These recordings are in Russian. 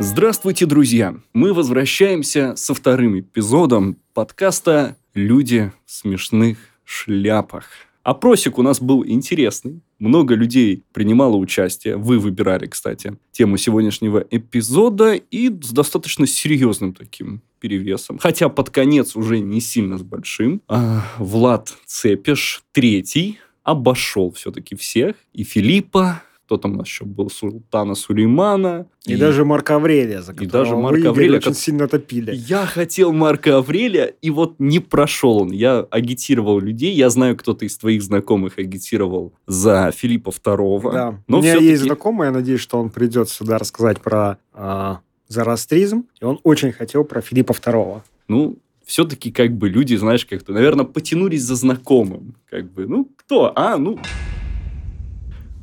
Здравствуйте, друзья! Мы возвращаемся со вторым эпизодом подкаста «Люди в смешных шляпах». Опросик у нас был интересный. Много людей принимало участие. Вы выбирали, кстати, тему сегодняшнего эпизода. И с достаточно серьезным таким перевесом. Хотя под конец уже не сильно с большим. А, Влад Цепиш, третий, обошел все-таки всех. И Филиппа, кто там у нас еще был, Султана Сулеймана. И, даже Марка Аврелия, за и даже Марка Аврелия, очень как- сильно топили. Я хотел Марка Аврелия, и вот не прошел он. Я агитировал людей. Я знаю, кто-то из твоих знакомых агитировал за Филиппа II. Да. Но У меня есть знакомый, я надеюсь, что он придет сюда рассказать про а, зороастризм, и он очень хотел про Филиппа II. Ну, все-таки как бы люди, знаешь, как-то, наверное, потянулись за знакомым. Как бы, ну, кто? А, ну...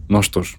Ну, а что ж,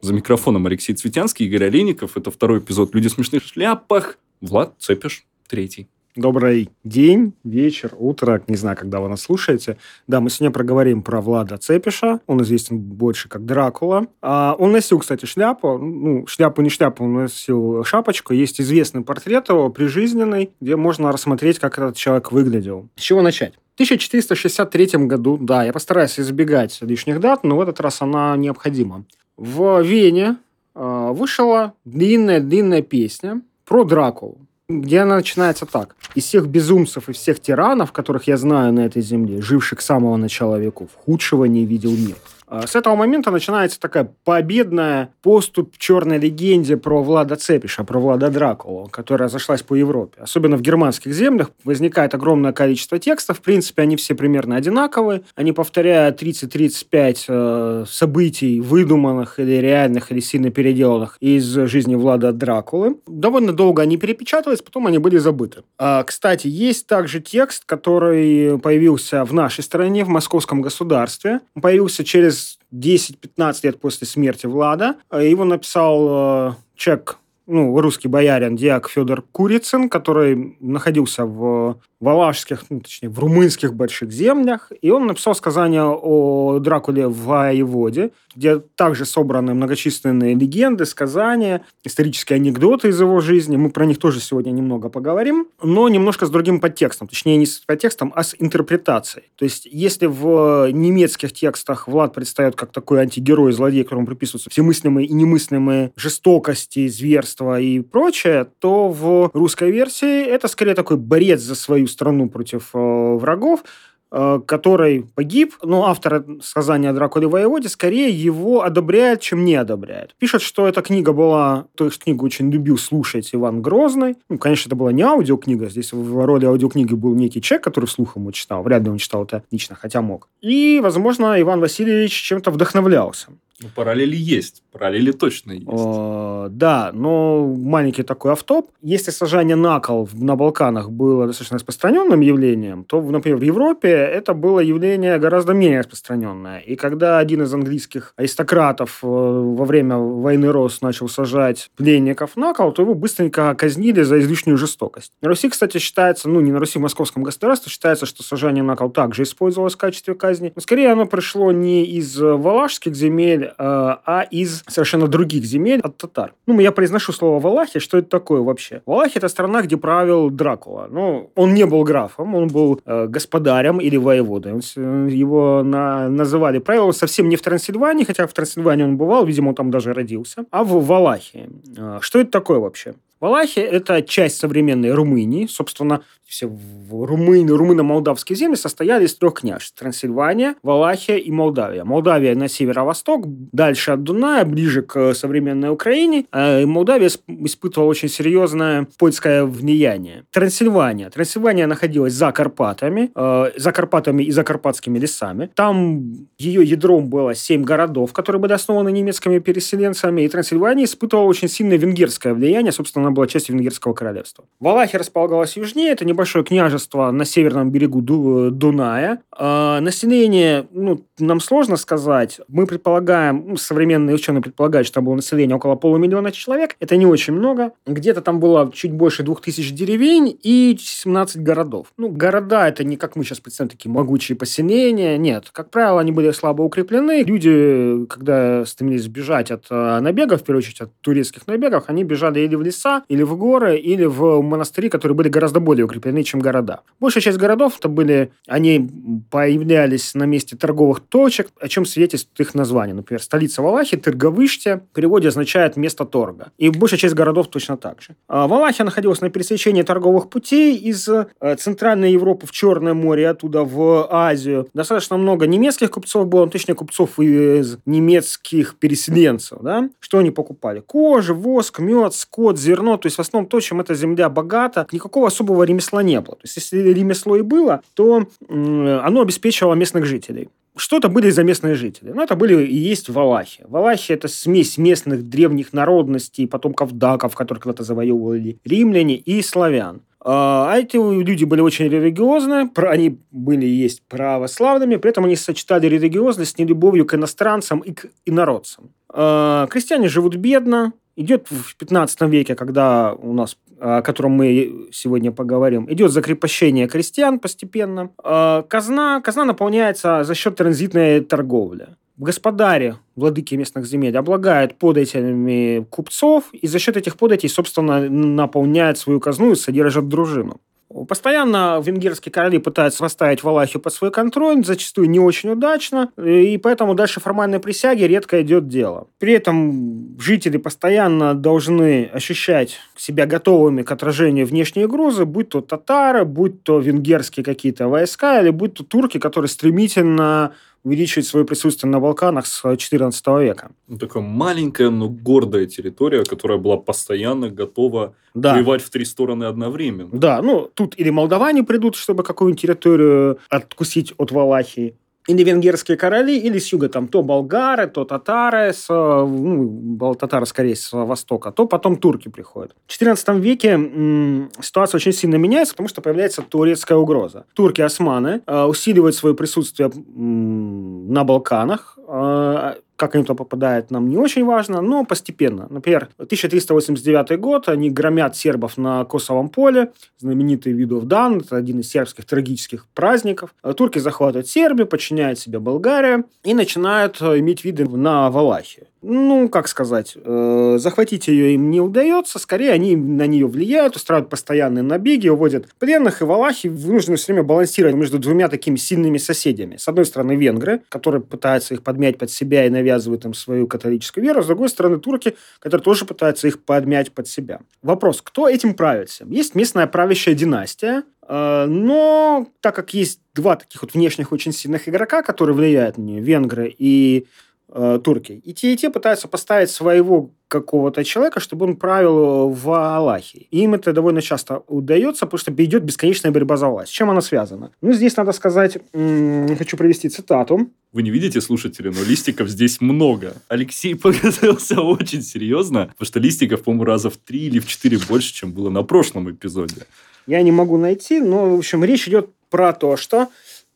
за микрофоном Алексей Цветянский, Игорь Олейников. Это второй эпизод «Люди в смешных шляпах». Влад Цепиш, третий. Добрый день, вечер, утро, не знаю, когда вы нас слушаете. Да, мы сегодня проговорим про Влада Цепиша. Он известен больше как Дракула. А, он носил, кстати, шляпу. Ну, шляпу не шляпу, он носил шапочку. Есть известный портрет его, прижизненный, где можно рассмотреть, как этот человек выглядел. С чего начать? В 1463 году, да, я постараюсь избегать лишних дат, но в этот раз она необходима. В Вене э, вышла длинная-длинная песня про Дракулу где она начинается так. Из всех безумцев и всех тиранов, которых я знаю на этой земле, живших с самого начала веков, худшего не видел мир. А С этого момента начинается такая победная поступ черной легенде про Влада Цепиша, про Влада Дракулу, которая зашлась по Европе. Особенно в германских землях возникает огромное количество текстов. В принципе, они все примерно одинаковые. Они повторяют 30-35 э, событий, выдуманных или реальных, или сильно переделанных из жизни Влада Дракулы. Довольно долго они перепечатывались, потом они были забыты. А, кстати, есть также текст, который появился в нашей стране, в московском государстве. Он появился через 10-15 лет после смерти Влада. А Его написал э, человек, ну, русский боярин, диак Федор Курицын, который находился в валашских, ну, точнее, в румынских больших землях. И он написал сказание о Дракуле в воеводе, где также собраны многочисленные легенды, сказания, исторические анекдоты из его жизни. Мы про них тоже сегодня немного поговорим, но немножко с другим подтекстом. Точнее, не с подтекстом, а с интерпретацией. То есть, если в немецких текстах Влад предстает как такой антигерой, злодей, которому приписываются всемыслимые и немыслимые жестокости, зверства и прочее, то в русской версии это скорее такой борец за свою страну против э, врагов, э, который погиб, но автор сказания о Дракуле воеводе скорее его одобряет, чем не одобряет. Пишет, что эта книга была, то есть книгу очень любил слушать Иван Грозный. Ну, конечно, это была не аудиокнига, здесь в роли аудиокниги был некий человек, который слухом читал. Вряд ли он читал это лично, хотя мог. И, возможно, Иван Васильевич чем-то вдохновлялся. Ну, параллели есть. Параллели точно есть. Э, Да, но маленький такой автоп. Если сажание на кол на Балканах было достаточно распространенным явлением, то, например, в Европе это было явление гораздо менее распространенное. И когда один из английских аристократов э, во время войны Рос начал сажать пленников на кол, то его быстренько казнили за излишнюю жестокость. На Руси, кстати, считается, ну, не на Руси, в московском государстве считается, что сажание на кол также использовалось в качестве казни. Но скорее оно пришло не из э, валашских земель, э, а из совершенно других земель от татар. Ну, я произношу слово Валахия. Что это такое вообще? Валахия – это страна, где правил Дракула. Ну, он не был графом, он был э, господарем или воеводой. С- его на- называли правилом совсем не в Трансильвании, хотя в Трансильвании он бывал, видимо, он там даже родился, а в Валахии. Э, Что это такое вообще? Валахия – это часть современной Румынии. Собственно, все в Румыни, румыно-молдавские земли состояли из трех княжеств. Трансильвания, Валахия и Молдавия. Молдавия на северо-восток, дальше от Дуная, ближе к современной Украине. А Молдавия исп- испытывала очень серьезное польское влияние. Трансильвания. Трансильвания находилась за Карпатами, э, за Карпатами и за Карпатскими лесами. Там ее ядром было семь городов, которые были основаны немецкими переселенцами. И Трансильвания испытывала очень сильное венгерское влияние, собственно, она была частью Венгерского королевства. Валахия располагалась южнее, это небольшое княжество на северном берегу Дуная. А население, ну, нам сложно сказать. Мы предполагаем, ну, современные ученые предполагают, что там было население около полумиллиона человек. Это не очень много. Где-то там было чуть больше двух тысяч деревень и 17 городов. Ну, города это не как мы сейчас представляем, такие могучие поселения. Нет, как правило, они были слабо укреплены. Люди, когда стремились бежать от э, набегов, в первую очередь от турецких набегов, они бежали или в леса, или в горы, или в монастыри, которые были гораздо более укреплены, чем города. Большая часть городов это были, они появлялись на месте торговых точек, о чем свидетельствует их название. Например, столица Валахи, Тырговыште, в переводе означает место торга. И большая часть городов точно так же. А Валахия находилась на пересечении торговых путей из э, Центральной Европы в Черное море, оттуда в Азию. Достаточно много немецких купцов было, ну, точнее, купцов из немецких переселенцев. Да? Что они покупали? Кожа, воск, мед, скот, зерно. То есть, в основном то, чем эта земля богата, никакого особого ремесла не было. То есть, если ремесло и было, то оно обеспечивало местных жителей. Что это были за местные жители? Ну, это были и есть валахи. Валахи – это смесь местных древних народностей, потомков даков, которых когда-то завоевывали римляне, и славян. А, а эти люди были очень религиозны, они были и есть православными, при этом они сочетали религиозность с нелюбовью к иностранцам и к инородцам. А, крестьяне живут бедно, идет в 15 веке, когда у нас о котором мы сегодня поговорим, идет закрепощение крестьян постепенно. А, казна, казна наполняется за счет транзитной торговли. Господари, владыки местных земель, облагают податями купцов, и за счет этих податей, собственно, наполняют свою казну и содержат дружину. Постоянно венгерские короли пытаются расставить Валахию под свой контроль, зачастую не очень удачно, и поэтому дальше формальной присяги редко идет дело. При этом жители постоянно должны ощущать себя готовыми к отражению внешней угрозы, будь то татары, будь то венгерские какие-то войска, или будь то турки, которые стремительно увеличивать свое присутствие на Балканах с XIV века. Ну, такая маленькая, но гордая территория, которая была постоянно готова да. воевать в три стороны одновременно. Да, ну тут или молдаване придут, чтобы какую-нибудь территорию откусить от Валахии, или венгерские короли, или с юга там то болгары, то татары, с, ну, татары скорее с востока, то потом турки приходят. В XIV веке м, ситуация очень сильно меняется, потому что появляется турецкая угроза. Турки-османы э, усиливают свое присутствие м, на Балканах, э, как они туда попадают, нам не очень важно, но постепенно. Например, 1389 год, они громят сербов на Косовом поле, знаменитый Видовдан, это один из сербских трагических праздников. Турки захватывают Сербию, подчиняют себе Болгарию и начинают иметь виды на Валахию ну, как сказать, э, захватить ее им не удается, скорее они на нее влияют, устраивают постоянные набеги, уводят пленных, и валахи вынуждены все время балансировать между двумя такими сильными соседями. С одной стороны, венгры, которые пытаются их подмять под себя и навязывают им свою католическую веру, с другой стороны, турки, которые тоже пытаются их подмять под себя. Вопрос, кто этим правится? Есть местная правящая династия, э, но так как есть два таких вот внешних очень сильных игрока, которые влияют на нее, венгры и э, турки. И те, и те пытаются поставить своего какого-то человека, чтобы он правил в Аллахе. И им это довольно часто удается, потому что идет бесконечная борьба за власть. С чем она связана? Ну, здесь надо сказать, хочу привести цитату. Вы не видите, слушатели, но листиков здесь много. Алексей подготовился очень серьезно, потому что листиков, по-моему, раза в три или в четыре больше, чем было на прошлом эпизоде. Я не могу найти, но, в общем, речь идет про то, что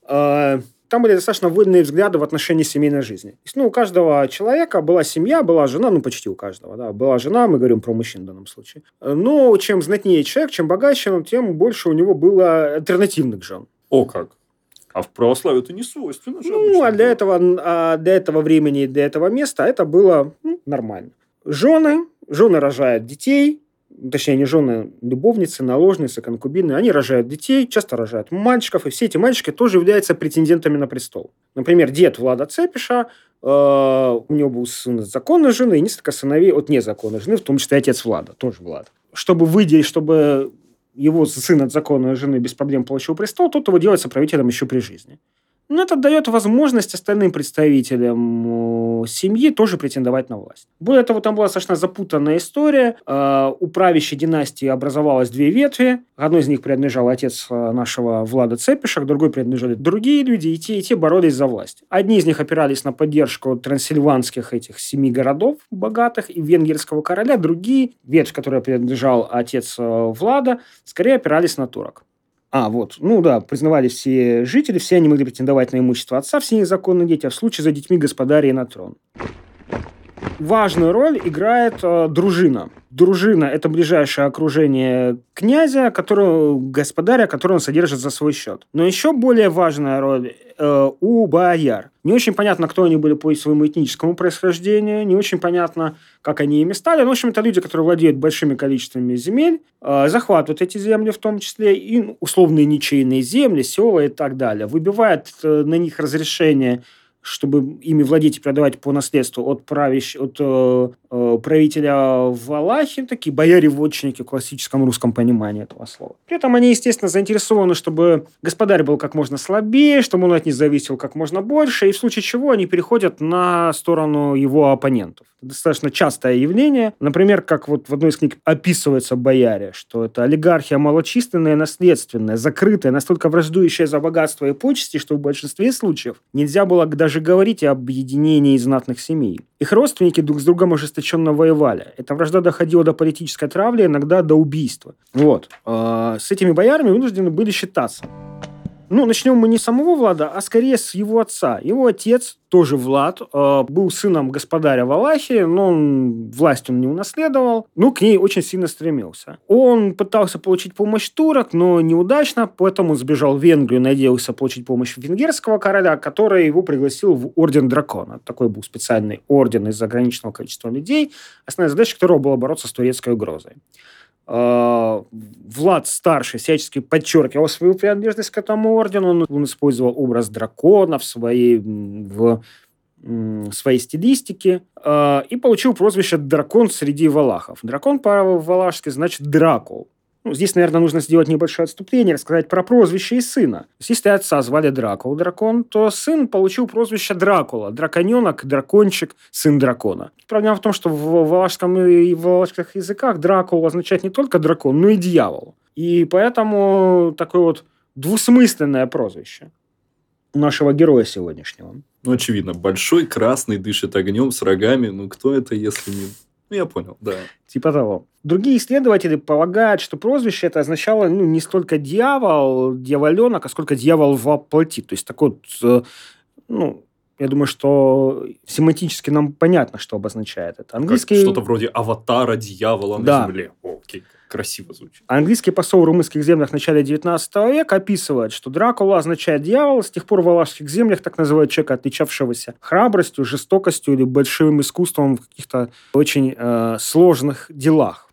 э, там были достаточно вольные взгляды в отношении семейной жизни. Есть, ну, у каждого человека была семья, была жена, ну, почти у каждого, да, была жена, мы говорим про мужчин в данном случае. Но чем знатнее человек, чем богаче, тем больше у него было альтернативных жен. О как! А в православии это не свойственно же. Ну, а для, этого, а для этого времени, для этого места это было ну, нормально. Жены, жены рожают детей, точнее, не жены, любовницы, наложницы, конкубины, они рожают детей, часто рожают мальчиков, и все эти мальчики тоже являются претендентами на престол. Например, дед Влада Цепиша, э, у него был сын от законной жены и несколько сыновей от незаконной жены, в том числе отец Влада, тоже Влад. Чтобы выделить, чтобы его сын от законной жены без проблем получил престол, тот его делается правителем еще при жизни. Но это дает возможность остальным представителям семьи тоже претендовать на власть. Более того, там была достаточно запутанная история. Э, у правящей династии образовалось две ветви. Одной из них принадлежал отец э, нашего Влада Цепиша, к другой принадлежали другие люди, и те, и те боролись за власть. Одни из них опирались на поддержку трансильванских этих семи городов богатых и венгерского короля, другие, ветвь, которой принадлежал отец э, Влада, скорее опирались на турок. А, вот. Ну да, признавали все жители, все они могли претендовать на имущество отца, все незаконные дети, а в случае за детьми господарей на трон. Важную роль играет э, дружина. Дружина – это ближайшее окружение князя, которого, господаря, который он содержит за свой счет. Но еще более важная роль э, у бояр. Не очень понятно, кто они были по своему этническому происхождению, не очень понятно, как они ими стали. Но, в общем, это люди, которые владеют большими количествами земель, э, захватывают эти земли в том числе, и ну, условные ничейные земли, села и так далее. Выбивают э, на них разрешение чтобы ими владеть и продавать по наследству от, правящ... от э, правителя Валахи, такие бояре-вотчинники в классическом русском понимании этого слова. При этом они, естественно, заинтересованы, чтобы господарь был как можно слабее, чтобы он от них зависел как можно больше, и в случае чего они переходят на сторону его оппонентов. Достаточно частое явление. Например, как вот в одной из книг описывается бояре, что это олигархия малочисленная, наследственная, закрытая, настолько враждующая за богатство и почести, что в большинстве случаев нельзя было даже говорить об объединении знатных семей. Их родственники друг с другом ожесточенно воевали. Эта вражда доходила до политической травли, иногда до убийства. Вот. А, с этими боярами вынуждены были считаться. Ну, начнем мы не с самого Влада, а скорее с его отца. Его отец, тоже Влад, э, был сыном господаря Валахии, но он, власть он не унаследовал, но к ней очень сильно стремился. Он пытался получить помощь турок, но неудачно, поэтому сбежал в Венгрию, надеялся получить помощь венгерского короля, который его пригласил в Орден Дракона. Такой был специальный орден из ограниченного количества людей, основная задача которого была бороться с турецкой угрозой. А, Влад Старший всячески подчеркивал свою принадлежность к этому ордену. Он, использовал образ дракона в своей, в своей стилистике э, и получил прозвище «Дракон среди валахов». Дракон по-валашски значит «дракул». Ну, здесь, наверное, нужно сделать небольшое отступление, рассказать про прозвище и сына. Если отца звали Дракул дракон, то сын получил прозвище Дракула. Драконенок, дракончик, сын дракона. Проблема в том, что в валашском и в валашских языках Дракул означает не только дракон, но и дьявол. И поэтому такое вот двусмысленное прозвище нашего героя сегодняшнего. Ну, очевидно, большой красный дышит огнем с рогами. Ну, кто это, если не ну, я понял, да. Типа того. Другие исследователи полагают, что прозвище это означало ну, не столько дьявол, дьяволенок, а сколько дьявол в плоти. То есть такой вот, э, ну, я думаю, что семантически нам понятно, что обозначает это. Английский... Как что-то вроде аватара дьявола да. на земле. Окей красиво звучит. Английский посол в румынских землях в начале 19 века описывает, что Дракула означает дьявол. С тех пор в валашских землях так называют человека, отличавшегося храбростью, жестокостью или большим искусством в каких-то очень э, сложных делах.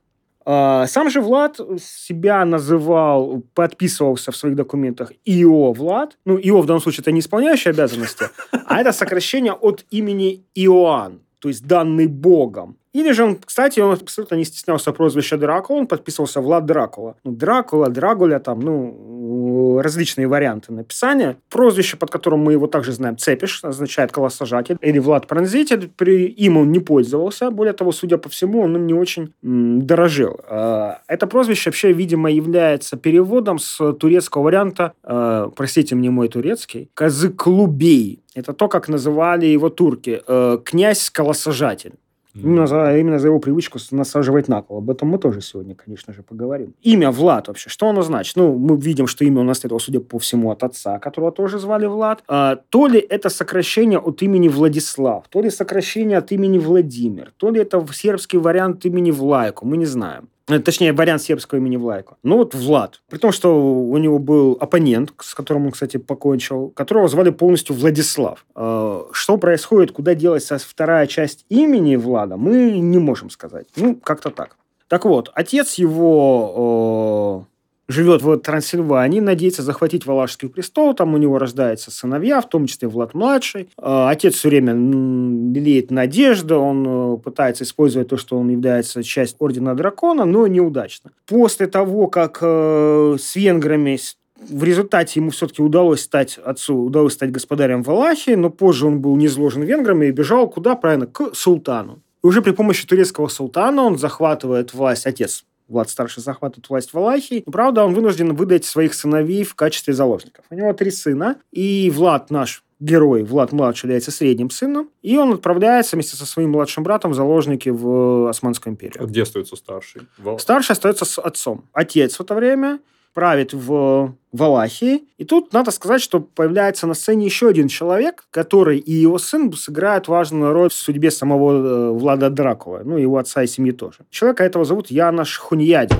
А, сам же Влад себя называл, подписывался в своих документах ИО Влад. Ну, ИО в данном случае это не исполняющий обязанности, а это сокращение от имени Иоанн, то есть данный Богом. Или же он, кстати, он абсолютно не стеснялся прозвища Дракула, он подписывался Влад Дракула. Ну, Дракула, Драгуля, там, ну, различные варианты написания. Прозвище, под которым мы его также знаем, Цепиш, означает колоссажатель, или Влад Пронзитель. При им он не пользовался. Более того, судя по всему, он им не очень дорожил. А, это прозвище вообще, видимо, является переводом с турецкого варианта, э, простите мне мой турецкий, Казыклубей. Это то, как называли его турки. Э, князь-колоссажатель. Именно за, именно за его привычку насаживать на кол. Об этом мы тоже сегодня, конечно же, поговорим. Имя Влад вообще, что оно значит? Ну, мы видим, что имя он наследовал, судя по всему, от отца, которого тоже звали Влад. А, то ли это сокращение от имени Владислав, то ли сокращение от имени Владимир, то ли это сербский вариант имени Влайку, мы не знаем. Э, точнее, вариант сербского имени Влайко. Ну вот Влад. При том, что у него был оппонент, с которым он, кстати, покончил, которого звали полностью Владислав. Э, что происходит, куда делась вторая часть имени Влада, мы не можем сказать. Ну, как-то так. Так вот, отец его живет в Трансильвании, надеется захватить Валашский престол, там у него рождаются сыновья, в том числе Влад-младший. А, отец все время лелеет надежду, он э, пытается использовать то, что он является частью Ордена Дракона, но неудачно. После того, как э, с венграми В результате ему все-таки удалось стать отцу, удалось стать господарем Валахии, но позже он был низложен венграми и бежал куда? Правильно, к султану. И уже при помощи турецкого султана он захватывает власть, отец Влад Старший захватывает власть в Валахии. Но, правда, он вынужден выдать своих сыновей в качестве заложников. У него три сына, и Влад наш герой Влад Младший является средним сыном, и он отправляется вместе со своим младшим братом в заложники в Османскую империю. А где остается старший? Старший остается с отцом. Отец в это время правит в Валахии. И тут надо сказать, что появляется на сцене еще один человек, который и его сын сыграют важную роль в судьбе самого э, Влада Дракула, ну, его отца и семьи тоже. Человека этого зовут Янош Хуньяди.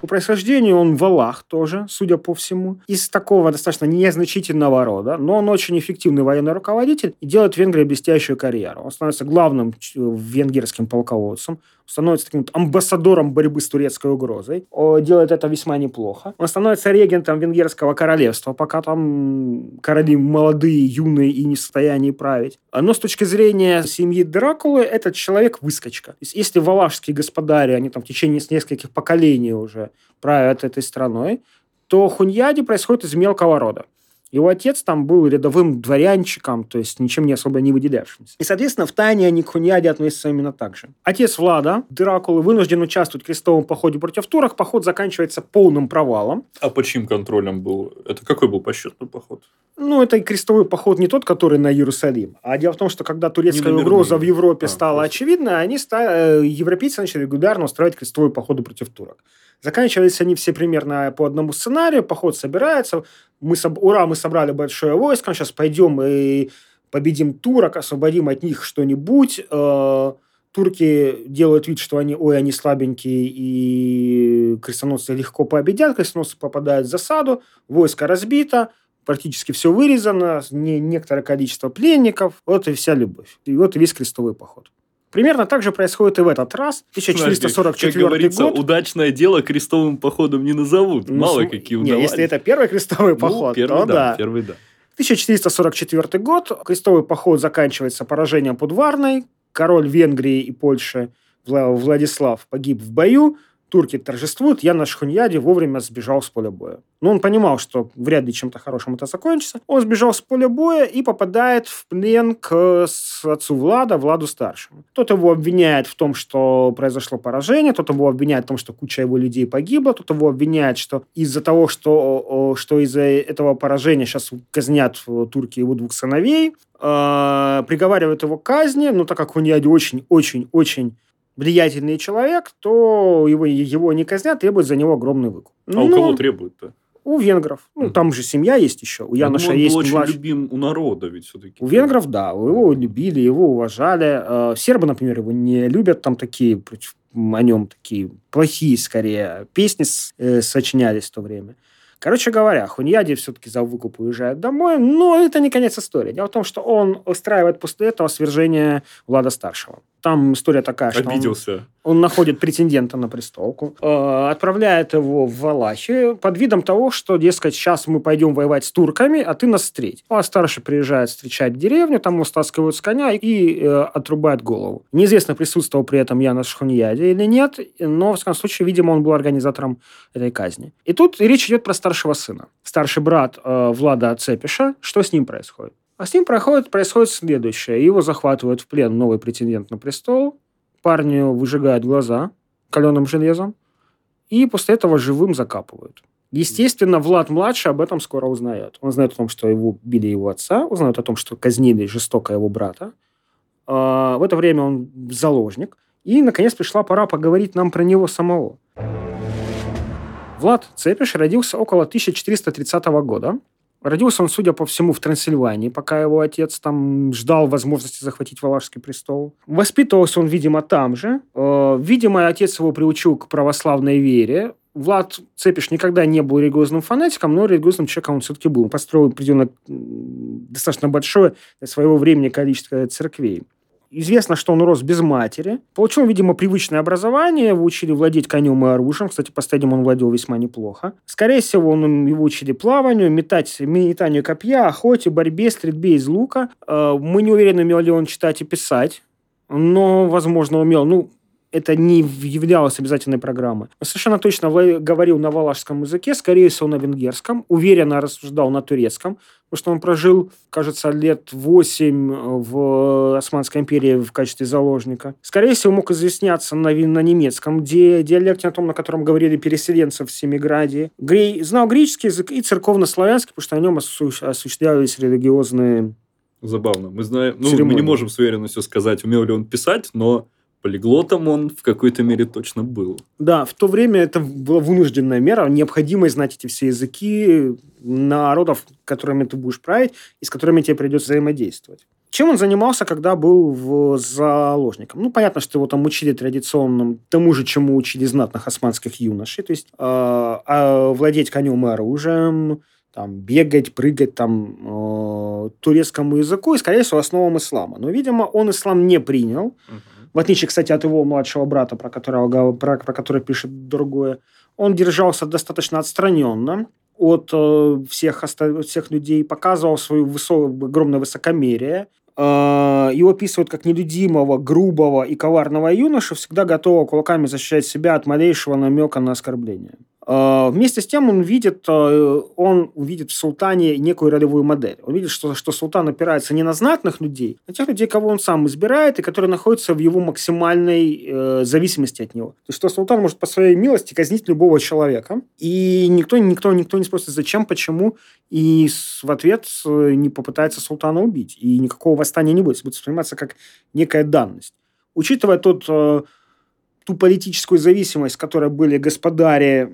По происхождению он валах тоже, судя по всему, из такого достаточно незначительного рода, но он очень эффективный военный руководитель и делает в Венгрии блестящую карьеру. Он становится главным венгерским полководцем, становится таким амбассадором борьбы с турецкой угрозой. Делает это весьма неплохо. Он становится регентом венгерского королевства, пока там короли молодые, юные и не в состоянии править. Но с точки зрения семьи Дракулы, этот человек выскочка. Если валашские господари, они там в течение нескольких поколений уже правят этой страной, то Хуньяди происходит из мелкого рода. Его отец там был рядовым дворянчиком, то есть ничем не особо не выделявшимся. И, соответственно, в тайне они к Хуньяде относятся именно так же. Отец Влада, Дракулы, вынужден участвовать в крестовом походе против турок. Поход заканчивается полным провалом. А по чьим контролем был? Это какой был посчетный поход? Ну, это крестовый поход не тот, который на Иерусалим. А дело в том, что когда турецкая угроза в Европе а, стала просто. очевидна, они стали, э, европейцы начали регулярно устраивать крестовые походы против турок. Заканчивались они все примерно по одному сценарию. Поход собирается. Мы, ура, мы собрали большое войско. Сейчас пойдем и победим турок, освободим от них что-нибудь. Э, турки делают вид, что они, ой, они слабенькие, и крестоносцы легко победят. Крестоносцы попадают в засаду. Войско разбито практически все вырезано, не, некоторое количество пленников. Вот и вся любовь. И вот весь крестовый поход. Примерно так же происходит и в этот раз. 1444 как говорится, год. удачное дело крестовым походом не назовут. Ну, Мало какие удавались. Не, если это первый крестовый ну, поход, первый, то да, да. Первый, да. 1444 год. Крестовый поход заканчивается поражением под Варной. Король Венгрии и Польши Владислав погиб в бою турки торжествуют, я на Шхуньяде вовремя сбежал с поля боя. Но он понимал, что вряд ли чем-то хорошим это закончится. Он сбежал с поля боя и попадает в плен к отцу Влада, Владу Старшему. Тот его обвиняет в том, что произошло поражение, тот его обвиняет в том, что куча его людей погибла, тот его обвиняет, что из-за того, что, что из-за этого поражения сейчас казнят турки его двух сыновей, э, приговаривают его к казни, но так как Хуньяде очень-очень-очень влиятельный человек, то его, его не казнят, требуют за него огромный выкуп. А Но, у кого требуют-то? У венгров. Ну, там же семья есть еще. У Яноша думаю, есть был очень младш... любим у народа ведь все-таки. У венгров, да. Его любили, его уважали. Э, сербы, например, его не любят. Там такие против о нем такие плохие, скорее, песни э, сочинялись в то время. Короче говоря, Хуньяди все-таки за выкуп уезжает домой, но это не конец истории. Дело в том, что он устраивает после этого свержение Влада Старшего. Там история такая, что Обиделся. Он, он находит претендента на престолку, э, отправляет его в Валахию под видом того, что, дескать, сейчас мы пойдем воевать с турками, а ты нас встреть. А старший приезжает встречать деревню, там его стаскивают с коня и э, отрубают голову. Неизвестно, присутствовал при этом Яна Шхуньяди или нет, но, в всяком случае, видимо, он был организатором этой казни. И тут речь идет про старшего сына. Старший брат э, Влада Цепиша. Что с ним происходит? А с ним проходит, происходит следующее. Его захватывают в плен новый претендент на престол. Парню выжигают глаза каленым железом. И после этого живым закапывают. Естественно, Влад-младший об этом скоро узнает. Он знает о том, что его били его отца, узнает о том, что казнили жестоко его брата. А, в это время он заложник. И, наконец, пришла пора поговорить нам про него самого. Влад Цепиш родился около 1430 года Родился он, судя по всему, в Трансильвании, пока его отец там ждал возможности захватить Валашский престол. Воспитывался он, видимо, там же. Э, видимо, отец его приучил к православной вере. Влад Цепиш никогда не был религиозным фанатиком, но религиозным человеком он все-таки был. Он построил определенно достаточно большое для своего времени количество церквей. Известно, что он рос без матери. Получил, видимо, привычное образование. Его учили владеть конем и оружием. Кстати, последним он владел весьма неплохо. Скорее всего, он, его учили плаванию, метать, метанию копья, охоте, борьбе, стрельбе из лука. Э, мы не уверены, умел ли он читать и писать. Но, возможно, умел. Ну, это не являлось обязательной программой. Совершенно точно говорил на валашском языке, скорее всего, на венгерском, уверенно рассуждал на турецком, потому что он прожил, кажется, лет 8 в Османской империи в качестве заложника. Скорее всего, мог изъясняться на, на немецком, где диалекте на том, на котором говорили переселенцы в Семиграде. Грей, знал греческий язык и церковно-славянский, потому что на нем осуществлялись религиозные Забавно. Мы знаем, ну, мы не можем с уверенностью сказать, умел ли он писать, но полиглотом он в какой-то мере точно был. Да, в то время это была вынужденная мера, необходимость знать эти все языки народов, которыми ты будешь править и с которыми тебе придется взаимодействовать. Чем он занимался, когда был в заложником? Ну, понятно, что его там учили традиционным тому же, чему учили знатных османских юношей, то есть э, э, владеть конем и оружием, там, бегать, прыгать там, э, турецкому языку и, скорее всего, основам ислама. Но, видимо, он ислам не принял. Uh-huh в отличие, кстати, от его младшего брата, про которого про, про который пишет другое, он держался достаточно отстраненно от э, всех, всех людей, показывал свое высо, огромное высокомерие. Э, его описывают как нелюдимого, грубого и коварного юношу, всегда готового кулаками защищать себя от малейшего намека на оскорбление. А, вместе с тем он видит, э, он увидит в султане некую ролевую модель. Он видит, что, что султан опирается не на знатных людей, а тех людей, кого он сам избирает и которые находятся в его максимальной э, зависимости от него. То есть, что султан может по своей милости казнить любого человека, и никто, никто, никто не спросит, зачем, почему, и в ответ э, не попытается султана убить. И никакого восстания не будет. Будет восприниматься как некая данность. Учитывая тот э, ту политическую зависимость, которой были господари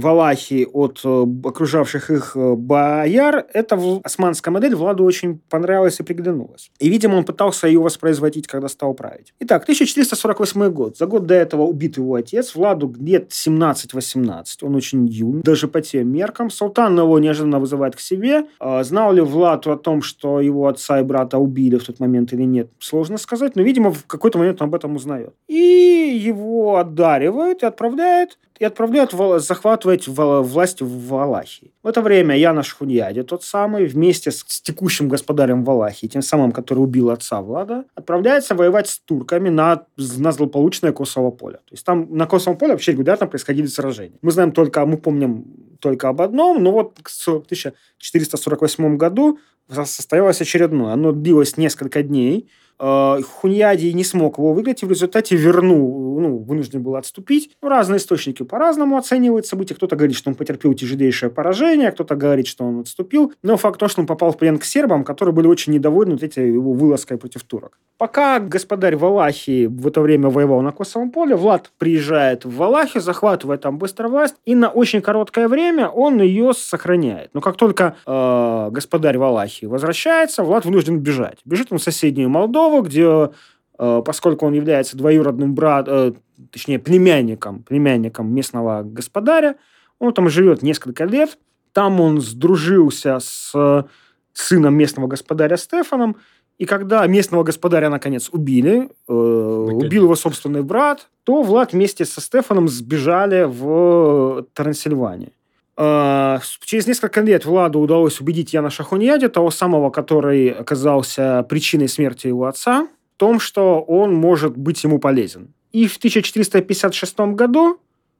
Валахи от э, окружавших их э, бояр, эта османская модель Владу очень понравилась и приглянулась. И, видимо, он пытался ее воспроизводить, когда стал править. Итак, 1448 год. За год до этого убит его отец. Владу лет 17-18. Он очень юн, даже по тем меркам. Султан его неожиданно вызывает к себе. А, знал ли Влад о том, что его отца и брата убили в тот момент или нет, сложно сказать. Но, видимо, в какой-то момент он об этом узнает. И его одаривают и отправляют и отправляют захватывать власть в Валахии. В это время Янош Хуньяди, тот самый, вместе с, с текущим господарем Валахии, тем самым, который убил отца Влада, отправляется воевать с турками на, на злополучное Косово поле. То есть там на Косовом поле вообще регулярно происходили сражения. Мы знаем только, мы помним только об одном, но вот в 1448 году состоялось очередное. Оно длилось несколько дней, Хуньяди не смог его выиграть и в результате вернул, ну, вынужден был отступить. Ну, разные источники по-разному оценивают события. Кто-то говорит, что он потерпел тяжелейшее поражение, кто-то говорит, что он отступил. Но факт то, что он попал в плен к сербам, которые были очень недовольны вот этой его вылазкой против турок. Пока господарь Валахии в это время воевал на Косовом поле, Влад приезжает в Валахию, захватывает там быстро власть, и на очень короткое время он ее сохраняет. Но как только э, господарь Валахии возвращается, Влад вынужден бежать. Бежит он в соседнюю Молдову, Иванова, где, э, поскольку он является двоюродным братом, э, точнее, племянником, племянником местного господаря, он там живет несколько лет. Там он сдружился с сыном местного господаря Стефаном, и когда местного господаря, наконец, убили, э, убил его собственный брат, то Влад вместе со Стефаном сбежали в Трансильванию. Э, через несколько лет Владу удалось убедить Яна Шахуньяди, того самого, который оказался причиной смерти его отца, в том, что он может быть ему полезен. И в 1456 году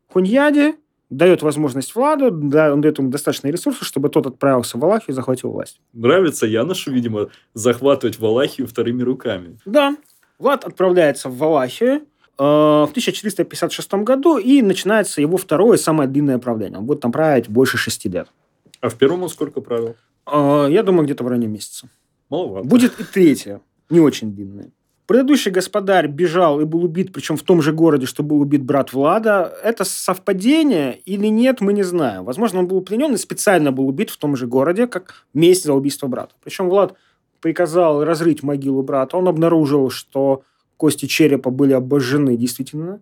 Хуньяди дает возможность Владу, да, он дает ему достаточно ресурсов, чтобы тот отправился в Валахию и захватил власть. Нравится Яношу, видимо, захватывать Валахию вторыми руками. Да. Влад отправляется в Валахию, в 1456 году, и начинается его второе, самое длинное правление. Он будет там править больше шести лет. А в первом он сколько правил? Э, я думаю, где-то в районе месяца. Маловато. Будет и третье, не очень длинное. Предыдущий господарь бежал и был убит, причем в том же городе, что был убит брат Влада. Это совпадение или нет, мы не знаем. Возможно, он был пленен и специально был убит в том же городе, как месть за убийство брата. Причем Влад приказал разрыть могилу брата. Он обнаружил, что кости черепа были обожжены действительно,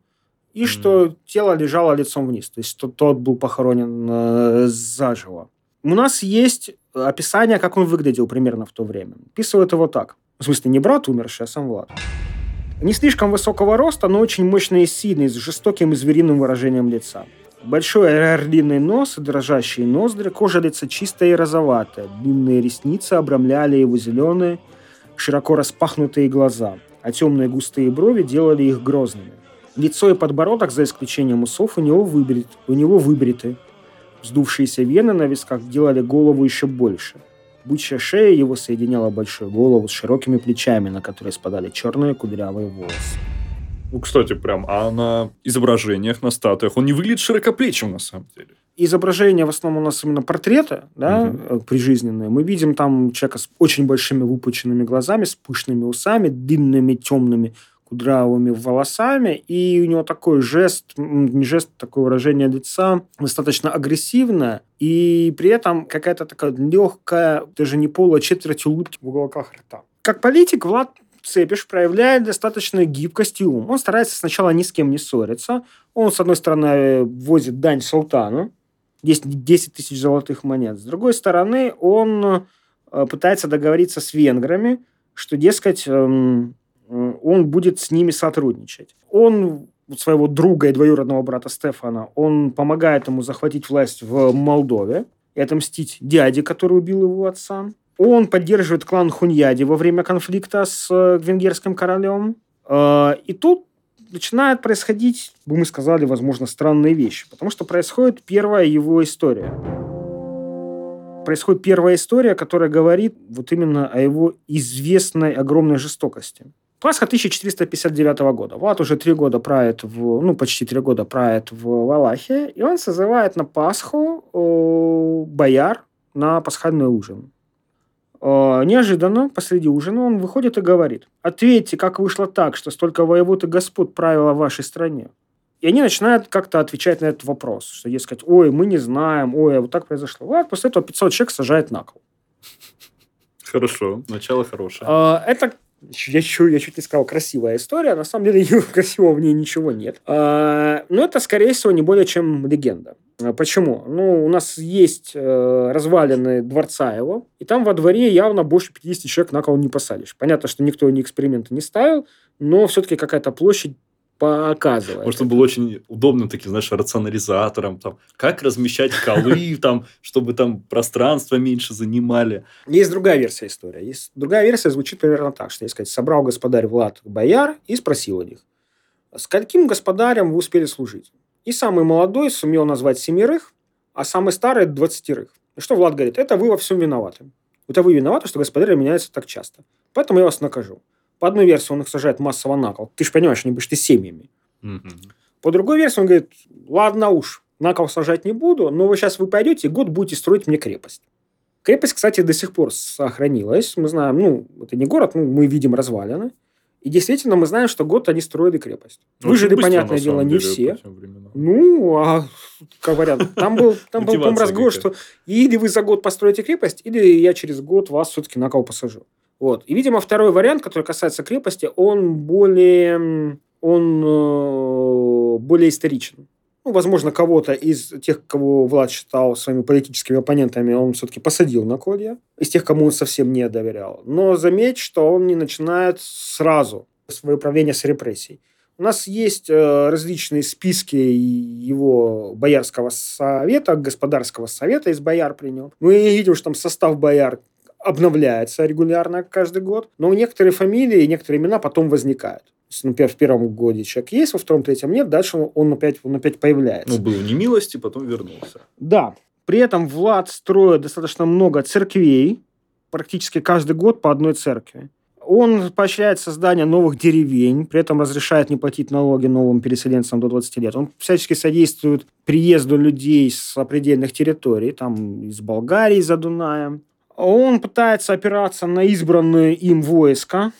и mm-hmm. что тело лежало лицом вниз, то есть что тот был похоронен э, заживо. У нас есть описание, как он выглядел примерно в то время. Описывают его так. В смысле, не брат умерший, а сам Влад. Не слишком высокого роста, но очень мощный и сильный, с жестоким и звериным выражением лица. Большой орлиный нос и дрожащие ноздри, кожа лица чистая и розоватая. Длинные ресницы обрамляли его зеленые, широко распахнутые глаза – а темные густые брови делали их грозными. Лицо и подбородок, за исключением усов, у него, выбрит, у него выбриты. Вздувшиеся вены на висках делали голову еще больше. Бычья шея его соединяла большую голову с широкими плечами, на которые спадали черные кудрявые волосы. Ну, кстати, прям, а на изображениях, на статуях он не выглядит широкоплечим на самом деле. Изображения в основном у нас именно портреты, да, угу. прижизненные. Мы видим там человека с очень большими выпученными глазами, с пышными усами, длинными темными кудрявыми волосами, и у него такой жест, не жест, такое выражение лица достаточно агрессивное, и при этом какая-то такая легкая, даже не пола, четверть улыбки в уголках рта. Как политик Влад Цепиш проявляет достаточно гибкость и ум. Он старается сначала ни с кем не ссориться. Он, с одной стороны, возит дань султану, 10, 10 тысяч золотых монет. С другой стороны, он э, пытается договориться с венграми, что, дескать, эм, он будет с ними сотрудничать. Он своего друга и двоюродного брата Стефана, он помогает ему захватить власть в Молдове и отомстить дяде, который убил его отца. Он поддерживает клан Хуньяди во время конфликта с э, венгерским королем. Э, и тут начинает происходить, бы мы сказали, возможно, странные вещи. Потому что происходит первая его история. Происходит первая история, которая говорит вот именно о его известной огромной жестокости. Пасха 1459 года. Влад уже три года правит, в, ну, почти три года правит в Валахе, и он созывает на Пасху э, бояр на пасхальный ужин. Э, неожиданно, посреди ужина, он выходит и говорит, ответьте, как вышло так, что столько воевод и господ правило в вашей стране. И они начинают как-то отвечать на этот вопрос, что, дескать, ой, мы не знаем, ой, вот так произошло. Вот после этого 500 человек сажает на кол. Хорошо, начало хорошее. Э, это я чуть, я чуть не сказал красивая история, на самом деле красивого в ней ничего нет. А, но это, скорее всего, не более чем легенда. А почему? Ну, у нас есть э, развалины дворца его, и там во дворе явно больше 50 человек на кого не посадишь. Понятно, что никто ни эксперименты не ставил, но все-таки какая-то площадь показывает. Может, он был очень удобным таким, знаешь, рационализатором, там, как размещать колы, там, чтобы там пространство меньше занимали. Есть другая версия истории. Есть другая версия звучит примерно так, что, сказать, собрал господарь Влад бояр и спросил у них, с каким господарем вы успели служить? И самый молодой сумел назвать семерых, а самый старый – двадцатерых. И что Влад говорит? Это вы во всем виноваты. Это вы виноваты, что господари меняются так часто. Поэтому я вас накажу. По одной версии он их сажает массово на кол. Ты же понимаешь, они будешь ты семьями. Угу. По другой версии он говорит, ладно уж, на кол сажать не буду, но вы сейчас вы пойдете и год будете строить мне крепость. Крепость, кстати, до сих пор сохранилась. Мы знаем, ну, это не город, ну, мы видим развалины. И действительно, мы знаем, что год они строили крепость. Ну, Выжили, быстро, понятное дело, не все. Ну, а говорят, там был, там был разговор, что или вы за год построите крепость, или я через год вас все-таки на кол посажу. Вот. И, видимо, второй вариант, который касается крепости, он более, он э, более историчен. Ну, возможно, кого-то из тех, кого Влад считал своими политическими оппонентами, он все-таки посадил на колья, из тех, кому он совсем не доверял. Но заметь, что он не начинает сразу свое управление с репрессий. У нас есть э, различные списки его боярского совета, господарского совета из бояр при нем. Мы видим, что там состав бояр обновляется регулярно каждый год, но некоторые фамилии и некоторые имена потом возникают. Например, в первом годе человек есть, во втором, третьем нет, дальше он опять, он опять появляется. Ну, был в немилости, потом вернулся. Да. При этом Влад строит достаточно много церквей, практически каждый год по одной церкви. Он поощряет создание новых деревень, при этом разрешает не платить налоги новым переселенцам до 20 лет. Он всячески содействует приезду людей с определенных территорий, там из Болгарии за Дунаем. Он пытается опираться на избранные им войска,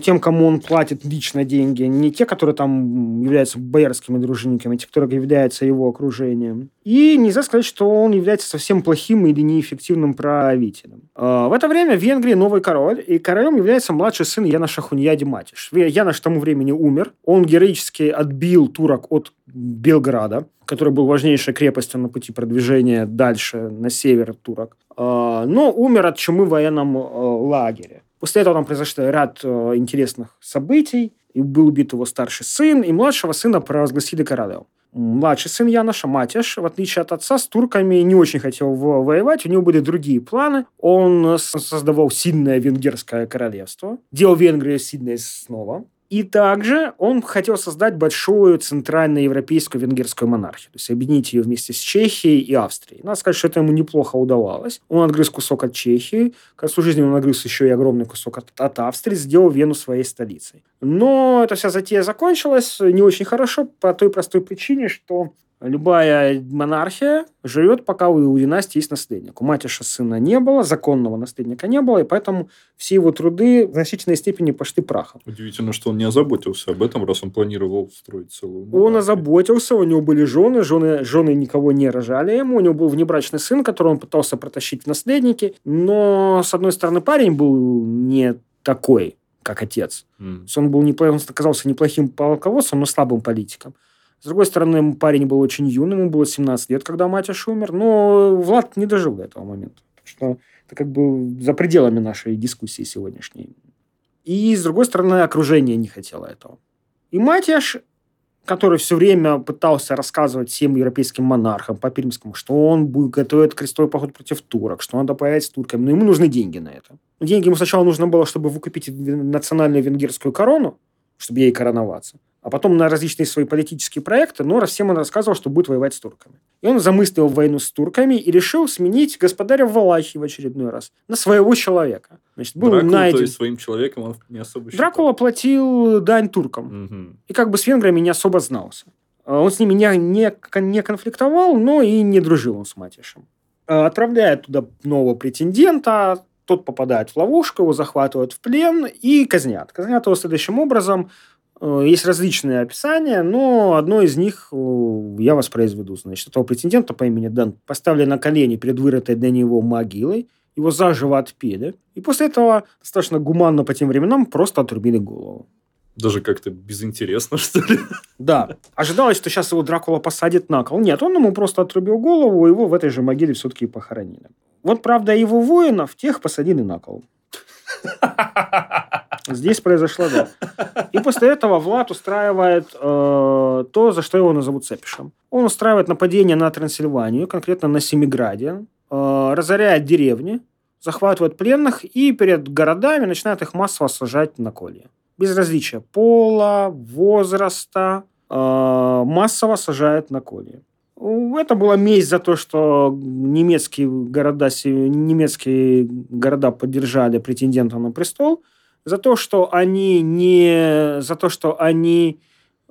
тем, кому он платит лично деньги, не те, которые там являются боярскими дружинниками, а те, которые являются его окружением. И нельзя сказать, что он является совсем плохим или неэффективным правителем. Э, в это время в Венгрии новый король, и королем является младший сын Яна Шахуньяди Матиш. Янош к тому времени умер, он героически отбил турок от Белграда, который был важнейшей крепостью на пути продвижения дальше на север турок. А, но умер от чумы в военном э, лагере. После этого там произошел ряд э, интересных событий. и был убит его старший сын, и младшего сына провозгласили королем. Младший сын Яноша, Матяш, в отличие от отца, с турками не очень хотел воевать, у него были другие планы. Он создавал сильное венгерское королевство, делал Венгрию сильной снова, и также он хотел создать большую центральноевропейскую венгерскую монархию, то есть объединить ее вместе с Чехией и Австрией. Надо сказать, что это ему неплохо удавалось. Он отгрыз кусок от Чехии, к концу жизни он отгрыз еще и огромный кусок от, от Австрии, сделал Вену своей столицей. Но эта вся затея закончилась не очень хорошо по той простой причине, что Любая монархия живет, пока у династии есть наследник. У Матиша сына не было, законного наследника не было, и поэтому все его труды в значительной степени пошли прахом. Удивительно, что он не озаботился об этом, раз он планировал строить целую монархию. Он озаботился, у него были жены, жены, жены никого не рожали ему, у него был внебрачный сын, которого он пытался протащить в наследники, но, с одной стороны, парень был не такой, как отец. Mm. Он был неплох, он оказался неплохим полководцем, но слабым политиком. С другой стороны, парень был очень юным, ему было 17 лет, когда Матяш умер, но Влад не дожил до этого момента. Что это как бы за пределами нашей дискуссии сегодняшней. И, с другой стороны, окружение не хотело этого. И Матяш, который все время пытался рассказывать всем европейским монархам по Пермскому, что он будет готовить крестовый поход против турок, что надо поехать с турками, но ему нужны деньги на это. Деньги ему сначала нужно было, чтобы выкупить национальную венгерскую корону, чтобы ей короноваться а потом на различные свои политические проекты, но всем он рассказывал, что будет воевать с турками. И он замыслил войну с турками и решил сменить господаря Валахи в очередной раз на своего человека. Значит, был Дракула, найден... то есть своим человеком он не особо считал. Дракула платил дань туркам. Угу. И как бы с венграми не особо знался. А он с ними не, не, не конфликтовал, но и не дружил он с Матишем. А отправляет туда нового претендента, тот попадает в ловушку, его захватывают в плен и казнят. Казнят его следующим образом – Э, есть различные описания, но одно из них э, я воспроизведу. Значит, этого претендента по имени Дан поставили на колени перед вырытой для него могилой, его заживо отпели, и после этого достаточно гуманно по тем временам просто отрубили голову. Даже как-то безинтересно, что ли? Да. Ожидалось, что сейчас его Дракула посадит на кол. Нет, он ему просто отрубил голову, его в этой же могиле все-таки похоронили. Вот, правда, его воинов тех посадили на кол. Здесь произошло, да. И после этого Влад устраивает э, то, за что его назовут Цепишем. Он устраивает нападение на Трансильванию, конкретно на Семиграде, э, разоряет деревни, захватывает пленных и перед городами начинает их массово сажать на колья. Без различия пола, возраста, э, массово сажает на колья. Это была месть за то, что немецкие города, немецкие города поддержали претендента на престол – за то, что они не, за то, что они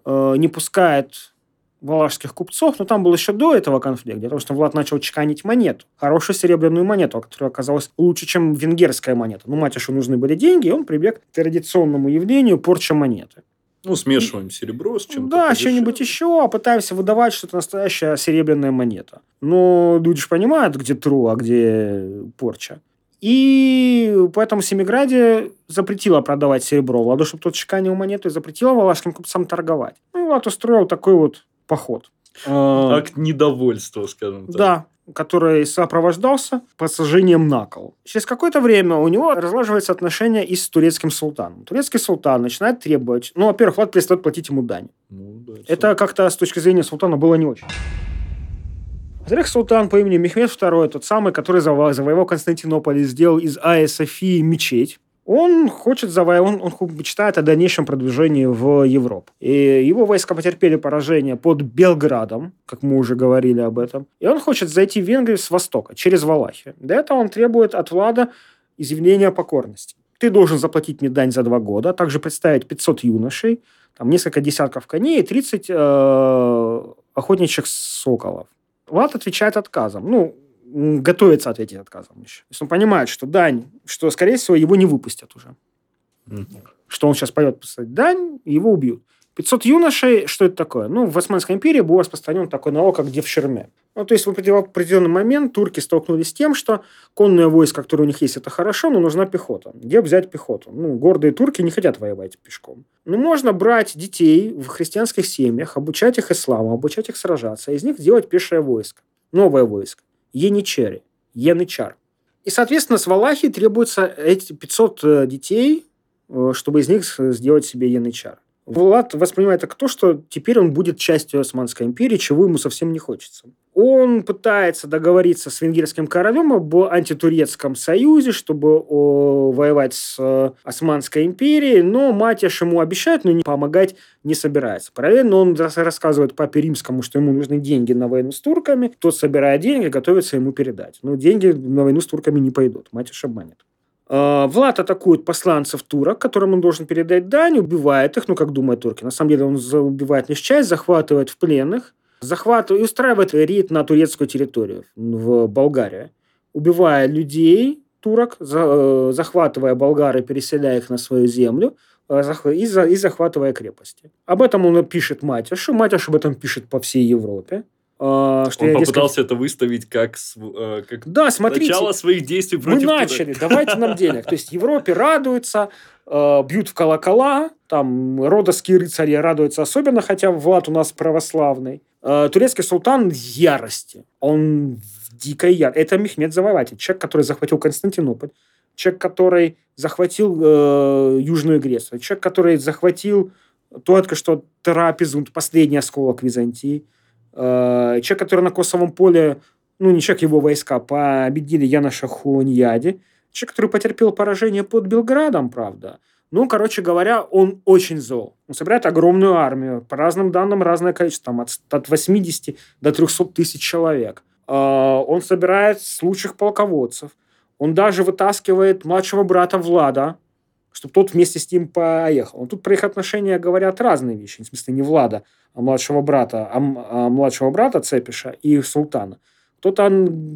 э, не пускают валашских купцов, но там был еще до этого конфликт, потому что Влад начал чеканить монету, хорошую серебряную монету, которая оказалась лучше, чем венгерская монета. Ну, Матишу нужны были деньги, и он прибег к традиционному явлению порча монеты. Ну, смешиваем серебро с чем-то. Да, что-нибудь еще, а пытаемся выдавать, что это настоящая серебряная монета. Но люди же понимают, где тру, а где порча. И поэтому Семиграде запретила продавать серебро Владу, чтобы тот чеканил монету, и запретила валашским купцам торговать. Ну, Влад устроил такой вот поход. А, Акт недовольства, скажем так. Да, который сопровождался посажением на кол. Через какое-то время у него разлаживаются отношения и с турецким султаном. Турецкий султан начинает требовать... Ну, во-первых, Влад перестает платить ему дань. Ну, да, это как-то с точки зрения султана было не очень. Во-вторых, султан по имени Мехмед II, тот самый, который завоевал Константинополь и сделал из Айя Софии мечеть, он хочет завоевать, он, он мечтает о дальнейшем продвижении в Европу. И его войска потерпели поражение под Белградом, как мы уже говорили об этом. И он хочет зайти в Венгрию с востока, через Валахию. Для этого он требует от Влада изъявления покорности. Ты должен заплатить мне дань за два года, а также представить 500 юношей, там несколько десятков коней и 30 э, охотничьих соколов. Влад отвечает отказом. Ну, готовится ответить отказом еще. То есть он понимает, что дань, что, скорее всего, его не выпустят уже. Mm-hmm. Что он сейчас пойдет писать дань, и его убьют. 500 юношей, что это такое? Ну, в Османской империи был распространен такой налог, как девшерме. Ну, то есть в определенный момент турки столкнулись с тем, что конное войско, которое у них есть, это хорошо, но нужна пехота. Где взять пехоту? Ну, гордые турки не хотят воевать пешком. Ну, можно брать детей в христианских семьях, обучать их исламу, обучать их сражаться, из них делать пешее войско. Новое войско. Еничери. Янычар. И, соответственно, с Валахии требуется эти 500 э, детей, э, чтобы из них сделать себе янычар. Влад воспринимает это как то, что теперь он будет частью Османской империи, чего ему совсем не хочется. Он пытается договориться с венгерским королем об антитурецком союзе, чтобы о, воевать с э, Османской империей, но Матиш ему обещает, но не помогать не собирается. Параллельно он рассказывает папе римскому, что ему нужны деньги на войну с турками. Тот собирает деньги, готовится ему передать. Но деньги на войну с турками не пойдут. Матиш обманет. Э, Влад атакует посланцев турок, которым он должен передать дань, убивает их, ну, как думают турки. На самом деле он убивает лишь часть, захватывает в пленных, захватывает и устраивает рейд на турецкую территорию, в Болгарию. Убивая людей, турок, э, захватывая болгары, переселяя их на свою землю э, и, захватывая крепости. Об этом он пишет Матяшу. Матяш об этом пишет по всей Европе. А, что Он я, попытался дескать... это выставить как, э, как да, смотрите, начало своих действий против... Мы начали, давайте нам денег. То есть Европе радуются, э, бьют в колокола, там родовские рыцари радуются особенно, хотя Влад у нас православный. Э, турецкий султан в ярости. Он в дикой ярости. Это Мехмед Завоеватель, человек, который захватил Константинополь, человек, который захватил э, Южную Грецию, человек, который захватил только что Трапезунд, последний осколок Византии, Э, человек, который на Косовом поле, ну, не человек, его войска, победили Яна Шахуньяди. Человек, который потерпел поражение под Белградом, правда. Ну, короче говоря, он очень зол. Он собирает огромную армию. По разным данным, разное количество. Там, от, от 80 до 300 тысяч человек. Э, он собирает лучших полководцев. Он даже вытаскивает младшего брата Влада, чтобы тот вместе с ним поехал. Но тут про их отношения говорят разные вещи. В смысле, не Влада, а младшего брата, а, а младшего брата Цепиша и султана. Кто-то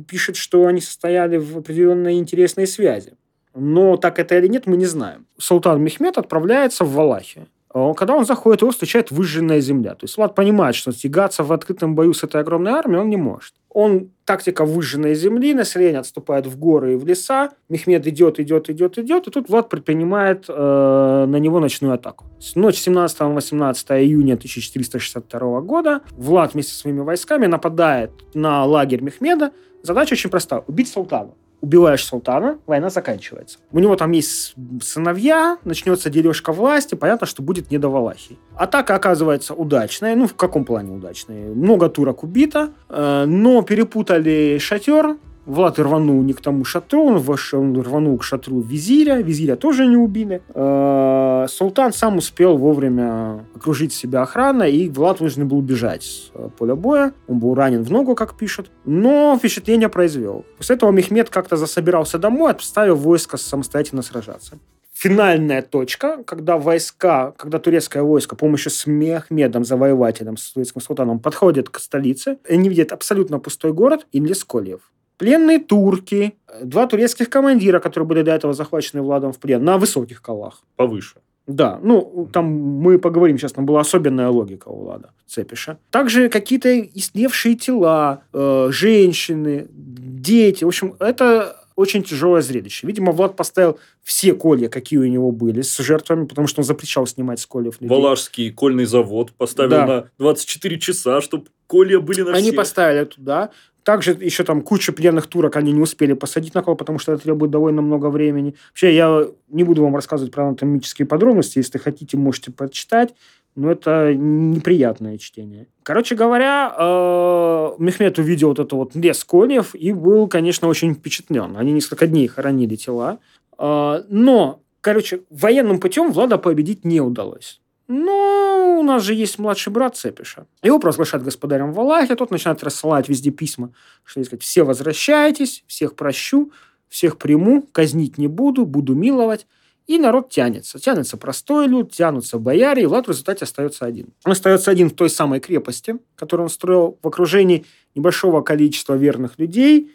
пишет, что они состояли в определенной интересной связи. Но так это или нет, мы не знаем. Султан Мехмед отправляется в Валахию. А когда он заходит, его встречает выжженная земля. То есть Влад понимает, что тягаться в открытом бою с этой огромной армией он не может. Он, тактика выжженной земли, население отступает в горы и в леса, Мехмед идет, идет, идет, идет, и тут Влад предпринимает э, на него ночную атаку. Ночь 17 на 18 июня 1462 года Влад вместе со своими войсками нападает на лагерь Мехмеда. Задача очень проста – убить султана убиваешь султана, война заканчивается. У него там есть сыновья, начнется дележка власти, понятно, что будет не до Валахии. Атака оказывается удачная, ну, в каком плане удачная? Много турок убито, э, но перепутали шатер, Влад рванул не к тому шатру, он, ваш, он рванул к шатру визиря, визиря тоже не убили. Э, Султан сам успел вовремя окружить себя охраной, и Влад вынужден был бежать с э, поля боя. Он был ранен в ногу, как пишут, но впечатление произвел. После этого Мехмед как-то засобирался домой, отставив войско самостоятельно сражаться финальная точка, когда войска, когда турецкое войско помощью с Мехмедом, завоевателем, с турецким султаном, подходит к столице, они видят абсолютно пустой город и Лескольев пленные турки, два турецких командира, которые были до этого захвачены Владом в плен, на высоких колах. Повыше. Да, ну, там мы поговорим сейчас, там была особенная логика у Влада Цепиша. Также какие-то истлевшие тела, э, женщины, дети. В общем, это очень тяжелое зрелище. Видимо, Влад поставил все колья, какие у него были, с жертвами, потому что он запрещал снимать с кольев людей. Валашский кольный завод поставил да. на 24 часа, чтобы колья были на Они всех. поставили туда. Также еще там куча пленных турок они не успели посадить на кол, потому что это требует довольно много времени. Вообще, я не буду вам рассказывать про анатомические подробности. Если хотите, можете прочитать. Но это неприятное чтение. Короче говоря, э, Мехмед увидел вот это вот лес конев и был, конечно, очень впечатлен. Они несколько дней хоронили тела. Э, но, короче, военным путем Влада победить не удалось. Но у нас же есть младший брат Цепиша. Его провозглашают господарем Валахи, тот начинает рассылать везде письма, что, сказать, все возвращайтесь, всех прощу, всех приму, казнить не буду, буду миловать. И народ тянется. Тянется простой люд, тянутся бояре, и Влад в результате остается один. Он остается один в той самой крепости, которую он строил в окружении небольшого количества верных людей,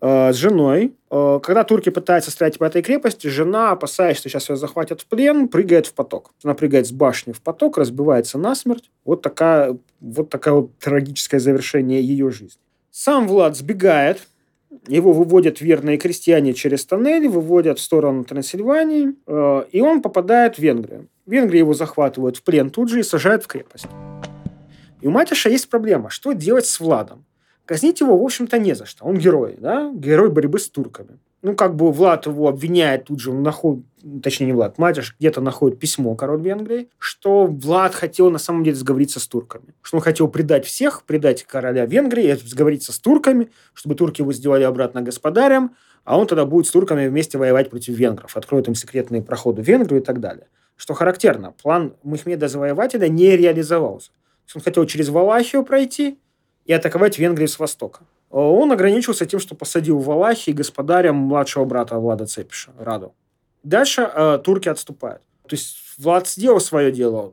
Э, с женой. Э, когда турки пытаются стоять по этой крепости, жена, опасаясь, что сейчас ее захватят в плен, прыгает в поток. Она прыгает с башни в поток, разбивается насмерть. Вот, такая, вот такое вот трагическое завершение ее жизни. Сам Влад сбегает, его выводят верные крестьяне через тоннель, выводят в сторону Трансильвании, э, и он попадает в Венгрию. В Венгрии его захватывают в плен тут же и сажают в крепость. И у Матиша есть проблема, что делать с Владом. Казнить его, в общем-то, не за что. Он герой, да? Герой борьбы с турками. Ну, как бы Влад его обвиняет тут же, он находит, точнее, не Влад, Матиш где-то находит письмо король Венгрии, что Влад хотел на самом деле сговориться с турками. Что он хотел предать всех, предать короля Венгрии, сговориться с турками, чтобы турки его сделали обратно господарем, а он тогда будет с турками вместе воевать против венгров, откроет им секретные проходы в Венгрию и так далее. Что характерно, план Мехмеда Завоевателя не реализовался. Он хотел через Валахию пройти и атаковать Венгрию с востока. Он ограничился тем, что посадил в Валахии господарем младшего брата Влада Цепиша, Раду. Дальше э, турки отступают. То есть Влад сделал свое дело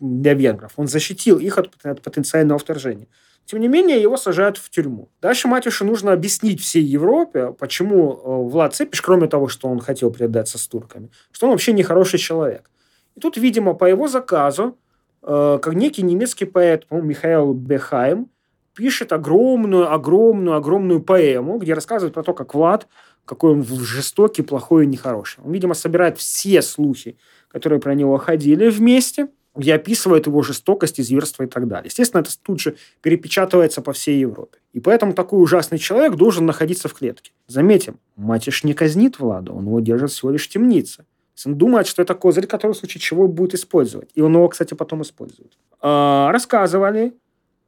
для венгров. Он защитил их от, от потенциального вторжения. Тем не менее, его сажают в тюрьму. Дальше Матюшу нужно объяснить всей Европе, почему э, Влад Цепиш, кроме того, что он хотел предаться с турками, что он вообще нехороший человек. И тут, видимо, по его заказу, э, как некий немецкий поэт, по Михаил Бехайм, пишет огромную, огромную, огромную поэму, где рассказывает про то, как Влад, какой он жестокий, плохой и нехороший. Он, видимо, собирает все слухи, которые про него ходили вместе, где описывает его жестокость, зверство и так далее. Естественно, это тут же перепечатывается по всей Европе. И поэтому такой ужасный человек должен находиться в клетке. Заметим, Матиш не казнит Влада, он его держит всего лишь в темнице. Он думает, что это козырь, который в случае чего будет использовать. И он его, кстати, потом использует. А, рассказывали,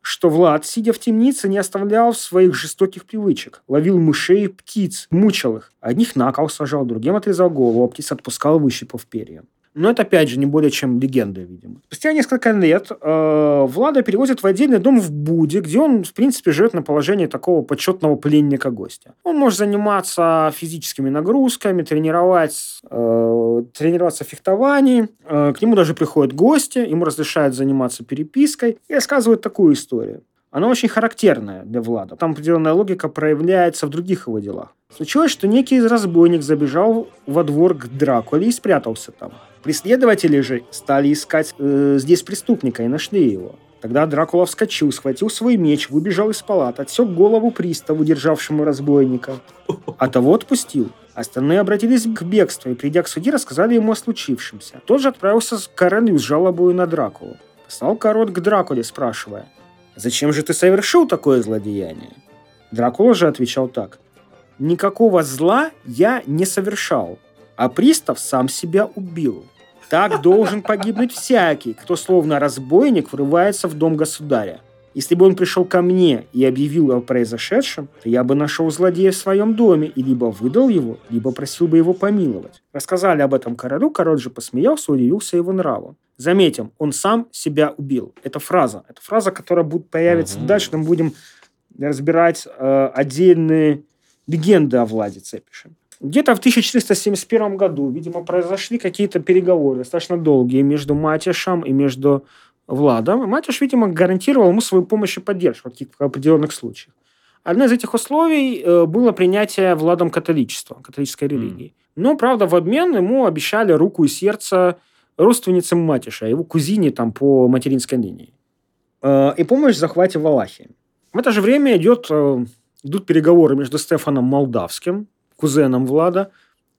что Влад, сидя в темнице, не оставлял своих жестоких привычек. Ловил мышей и птиц, мучил их. Одних на кол сажал, другим отрезал голову, а птиц отпускал, выщипав перья. Но это, опять же, не более чем легенда, видимо. Спустя несколько лет э, Влада перевозят в отдельный дом в Буде, где он, в принципе, живет на положении такого почетного пленника-гостя. Он может заниматься физическими нагрузками, тренировать, э, тренироваться в фехтовании. Э, к нему даже приходят гости, ему разрешают заниматься перепиской и рассказывают такую историю. Она очень характерная для Влада. Там определенная логика проявляется в других его делах. Случилось, что некий разбойник забежал во двор к Дракуле и спрятался там. Преследователи же стали искать э, здесь преступника и нашли его. Тогда Дракула вскочил, схватил свой меч, выбежал из палат, отсек голову приставу, державшему разбойника, а того отпустил. Остальные обратились к бегству и, придя к суде, рассказали ему о случившемся. Тот же отправился к королю с жалобой на Дракулу. Послал король к Дракуле, спрашивая, «Зачем же ты совершил такое злодеяние?» Дракула же отвечал так, «Никакого зла я не совершал, а пристав сам себя убил. Так должен погибнуть всякий, кто словно разбойник врывается в дом государя. Если бы он пришел ко мне и объявил о произошедшем, то я бы нашел злодея в своем доме и либо выдал его, либо просил бы его помиловать. Рассказали об этом королю, король же посмеялся, удивился его нраву. Заметим, он сам себя убил. Это фраза. Это фраза, которая будет появиться угу. дальше. Мы будем разбирать э, отдельные легенды о Владе Цепише. Где-то в 1471 году, видимо, произошли какие-то переговоры достаточно долгие между Матишем и между Владом. Матиш, видимо, гарантировал ему свою помощь и поддержку в каких-то определенных случаях. Одно из этих условий э, было принятие Владом католичества, католической религии. Но, правда, в обмен ему обещали руку и сердце родственницам Матиша, его кузине там по материнской линии. Э, и помощь в захвате Валахии. В это же время идет, э, идут переговоры между Стефаном Молдавским, кузеном Влада,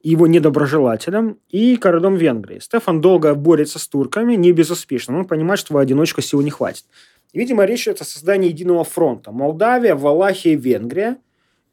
его недоброжелателем и королем Венгрии. Стефан долго борется с турками, не безуспешно. Он понимает, что в одиночку сил не хватит. видимо, речь идет о создании единого фронта. Молдавия, Валахия, Венгрия.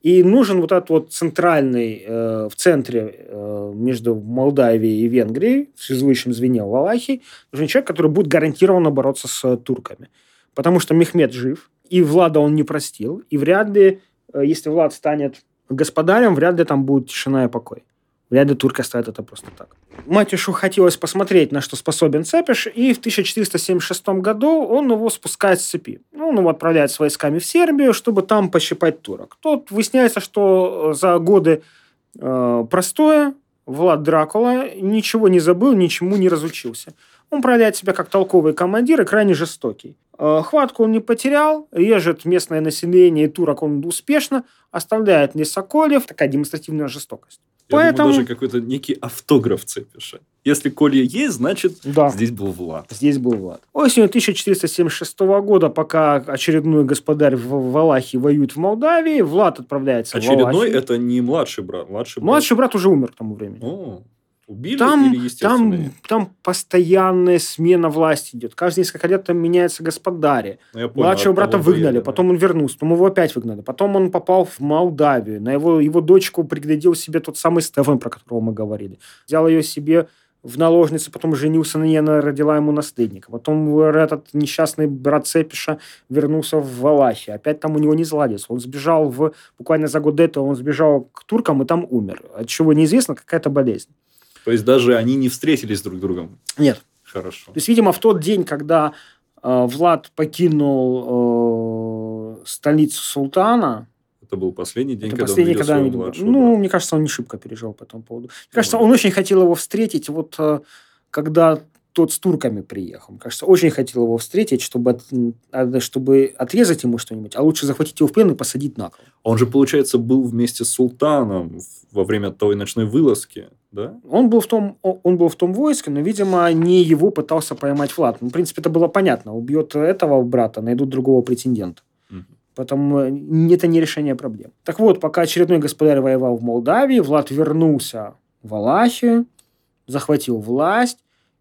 И нужен вот этот вот центральный, э, в центре э, между Молдавией и Венгрией, в связующем звене Валахии, нужен человек, который будет гарантированно бороться с турками. Потому что Мехмед жив, и Влада он не простил, и вряд ли, э, если Влад станет господарем, вряд ли там будет тишина и покой. Вряд ли турка ставит это просто так. Матюшу хотелось посмотреть, на что способен Цепиш, и в 1476 году он его спускает с цепи. Ну, он его отправляет с войсками в Сербию, чтобы там пощипать турок. Тут выясняется, что за годы э, простое Влад Дракула ничего не забыл, ничему не разучился. Он проявляет себя как толковый командир и крайне жестокий. Э, хватку он не потерял, режет местное население и турок он успешно, оставляет лесоколев. Такая демонстративная жестокость. Я Поэтому... думаю, даже какой-то некий автограф цепиша. Если Колья есть, значит, да. здесь был Влад. Здесь был Влад. Осенью 1476 года, пока очередной господарь в Валахии воюет в Молдавии, Влад отправляется Очередной в Валахию. это не младший брат. Младший, младший брат уже умер к тому времени. О. Убили Там, или естественные? там, там постоянная смена власти идет. Каждые несколько лет там меняются господари. Ну, я понял, Младшего брата выгнали, военные. потом он вернулся, потом его опять выгнали, потом он попал в Молдавию, на его, его дочку приглядел себе тот самый Стефан, про которого мы говорили. Взял ее себе в наложницы, потом женился на ней, она родила ему наследника. Потом этот несчастный брат Цепиша вернулся в Валахию. Опять там у него не заладилось. Он сбежал в... Буквально за год до этого он сбежал к туркам и там умер. От чего неизвестно, какая-то болезнь. То есть даже они не встретились друг с другом. Нет, Хорошо. то есть, видимо, в тот день, когда э, Влад покинул э, столицу султана, Это был последний день, это когда последний, он когда своего младшего ну, брата. мне кажется, он не шибко переживал по этому поводу. Мне кажется, Ну, он очень хотел его встретить, вот э, когда тот с турками приехал. Мне кажется, очень хотел его встретить, чтобы, от- а, чтобы отрезать ему что-нибудь, а лучше захватить его в плен и посадить на кол. Он же, получается, был вместе с султаном во время той ночной вылазки, да? Он был в том, он был в том войске, но, видимо, не его пытался поймать Влад. Ну, в принципе, это было понятно. Убьет этого брата, найдут другого претендента. Поэтому э, это не решение проблем. Так вот, пока очередной господарь воевал в Молдавии, Влад вернулся в Валахию, захватил власть.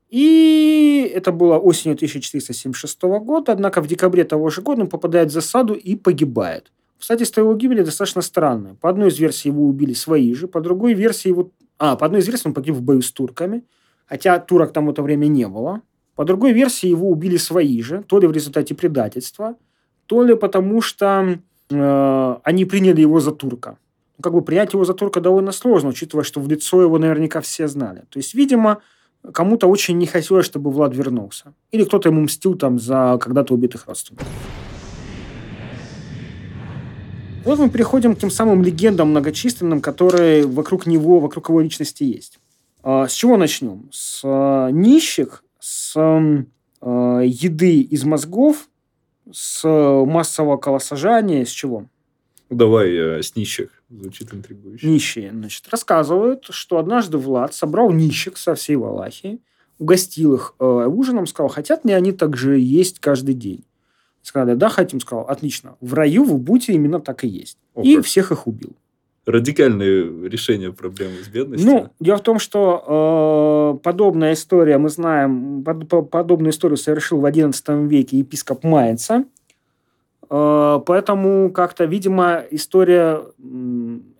И это было осенью 1476 года. Однако в декабре того же года он попадает в засаду и погибает. Обстоятельства его гибели достаточно странные. По одной из версий его убили свои же, по другой версии его... А, по одной из версий он погиб в бою с турками, хотя турок там в это время не было. По другой версии его убили свои же, то ли в результате предательства, то ли потому что э, они приняли его за турка. Ну, Как бы принять его за турка довольно сложно, учитывая, что в лицо его наверняка все знали. То есть, видимо, кому-то очень не хотелось, чтобы Влад вернулся. Или кто-то ему мстил там за когда-то убитых родственников. Вот мы переходим к тем самым легендам многочисленным, которые вокруг него, вокруг его личности есть. А, С чего начнем? С а, нищих, с а, еды из мозгов, с массового колосажания, с чего? Давай э, с нищих. Звучит интригующе. Нищие, значит, рассказывают, что однажды Влад собрал нищих со всей Валахии, угостил их э, ужином, сказал, хотят ли они также есть каждый день. Сказали, да, хотим. Сказал, отлично. В раю вы будете именно так и есть. О, и как. всех их убил. Радикальное решение проблемы с бедностью. Ну, дело в том, что э, подобная история, мы знаем, под- по- подобную историю совершил в XI веке епископ Майнца. Э, поэтому как-то, видимо, история,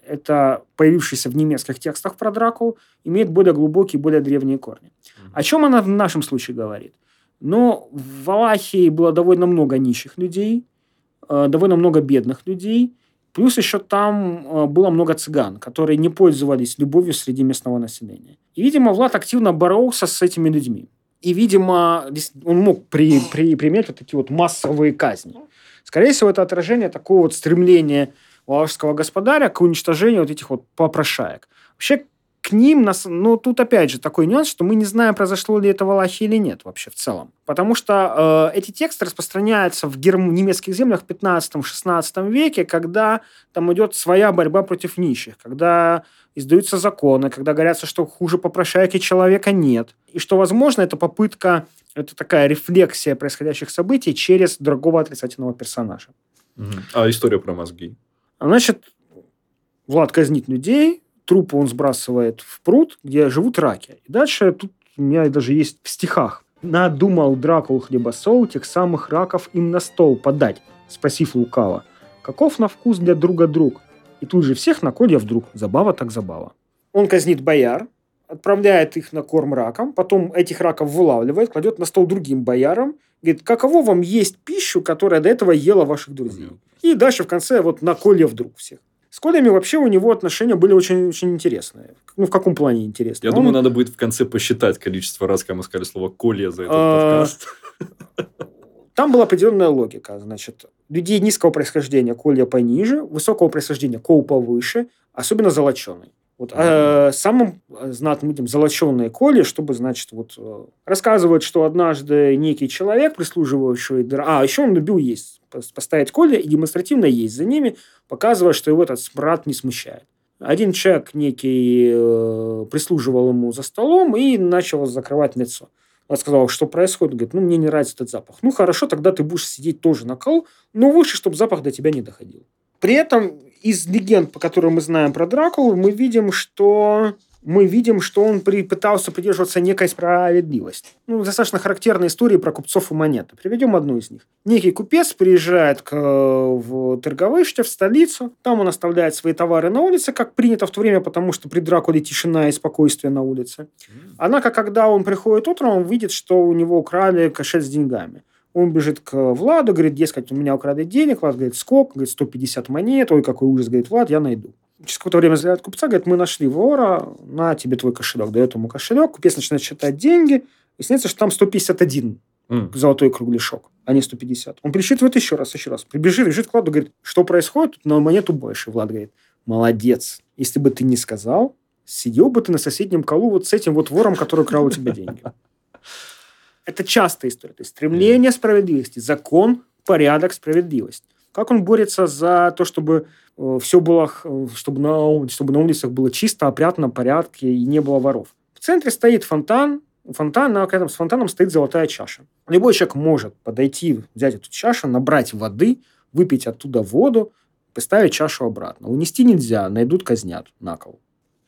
это появившаяся в немецких текстах про Дракулу, имеет более глубокие, более древние корни. О чем она в нашем случае говорит? Ну, в Валахии было довольно много нищих людей, э, довольно много бедных людей, плюс еще там э, было много цыган, которые не пользовались любовью среди местного населения. И, видимо, Влад активно боролся с этими людьми. И, видимо, он мог при, при, применять вот такие вот массовые казни. Скорее всего, это отражение такого вот стремления валашского господаря к уничтожению вот этих вот попрошаек. Вообще, к ним, нас, ну, тут опять же такой нюанс, что мы не знаем, произошло ли это в Аллахе или нет вообще в целом. Потому что э, эти тексты распространяются в герм- немецких землях в 15-16 веке, когда там идет своя борьба против нищих, когда издаются законы, когда говорятся, что хуже попрошайки человека нет. И что, возможно, это попытка, это такая рефлексия происходящих событий через другого отрицательного персонажа. А история про мозги? А Значит, Влад казнит людей, трупы он сбрасывает в пруд, где живут раки. И дальше тут у меня даже есть в стихах. Надумал Дракул хлебосол тех самых раков им на стол подать, спросив лукаво. Каков на вкус для друга друг? И тут же всех на колья вдруг. Забава так забава. Он казнит бояр, отправляет их на корм ракам, потом этих раков вылавливает, кладет на стол другим боярам, говорит, каково вам есть пищу, которая до этого ела ваших друзей? И дальше в конце вот на Коле вдруг всех. С Колями вообще у него отношения были очень, очень интересные. Ну, в каком плане интересные? Я Он- думаю, надо будет в конце посчитать количество раз, когда мы сказали слово «колья» за этот А, подкаст. Там была определенная логика. Значит, людей низкого происхождения Колья пониже, высокого происхождения Кол повыше, особенно золоченый. Вот, а, самым э, знатным людям золоченые Коли, чтобы, значит, вот э, рассказывают, что однажды некий человек, прислуживающий... А, еще он любил есть. Пос- Поставить Коля и демонстративно есть за ними, показывая, что его этот смрад не смущает. Один человек некий э, прислуживал ему за столом и начал закрывать лицо. Он сказал, что происходит. Он говорит, ну, мне не нравится этот запах. Ну, хорошо, тогда ты будешь сидеть тоже на кол, но выше, чтобы запах до тебя не доходил. При этом из легенд, по которым мы знаем про Дракулу, мы видим, что мы видим, что он при, пытался придерживаться некой справедливости. Ну, достаточно характерная история про купцов и монеты. Приведем одну из них. Некий купец приезжает к, в Торговыще, в столицу. Там он оставляет свои товары на улице, как принято в то время, потому что при Дракуле тишина и спокойствие на улице. Однако, когда он приходит утром, он видит, что у него украли кошель с деньгами. Он бежит к Владу, говорит, дескать, у меня украли денег. Влад говорит, сколько? Говорит, 150 монет. Ой, какой ужас. Говорит, Влад, я найду. Через какое-то время заявляет купца, говорит, мы нашли вора, на тебе твой кошелек. Дает ему кошелек, купец начинает считать деньги, и снится, что там 151 mm. золотой кругляшок, а не 150. Он пересчитывает еще раз, еще раз. Прибежит, бежит к Владу, говорит, что происходит? Тут на монету больше. Влад говорит, молодец. Если бы ты не сказал, сидел бы ты на соседнем колу вот с этим вот вором, который крал у тебя деньги. Это частая история. То есть стремление справедливости, закон, порядок, справедливость. Как он борется за то, чтобы э, все было, чтобы на, чтобы на улицах было чисто, опрятно, порядке и не было воров. В центре стоит фонтан, фонтан, на этом с фонтаном стоит золотая чаша. Любой человек может подойти, взять эту чашу, набрать воды, выпить оттуда воду, поставить чашу обратно. Унести нельзя, найдут, казнят на кол.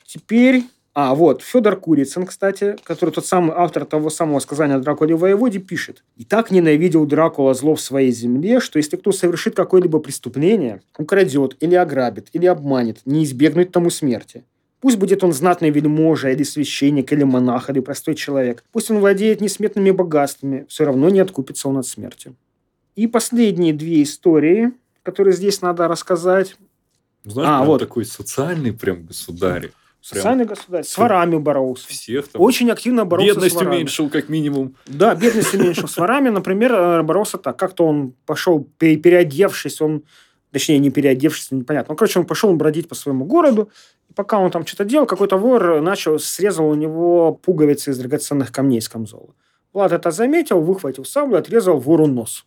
Теперь а, вот, Федор Курицын, кстати, который тот самый автор того самого сказания о Дракуле воеводе, пишет. «И так ненавидел Дракула зло в своей земле, что если кто совершит какое-либо преступление, украдет или ограбит, или обманет, не избегнуть тому смерти. Пусть будет он знатный вельможа, или священник, или монах, или простой человек. Пусть он владеет несметными богатствами, все равно не откупится он от смерти». И последние две истории, которые здесь надо рассказать. Знаешь, а, вот. такой социальный прям государь. Социальный государь. С ворами боролся. Всех там. Очень активно боролся Бедность с ворами. уменьшил, как минимум. Да, бедность уменьшил. С ворами, например, э, боролся так. Как-то он пошел, переодевшись, он... Точнее, не переодевшись, непонятно. Ну, короче, он пошел бродить по своему городу. И пока он там что-то делал, какой-то вор начал, срезал у него пуговицы из драгоценных камней с камзола. Влад это заметил, выхватил саблю, отрезал вору нос.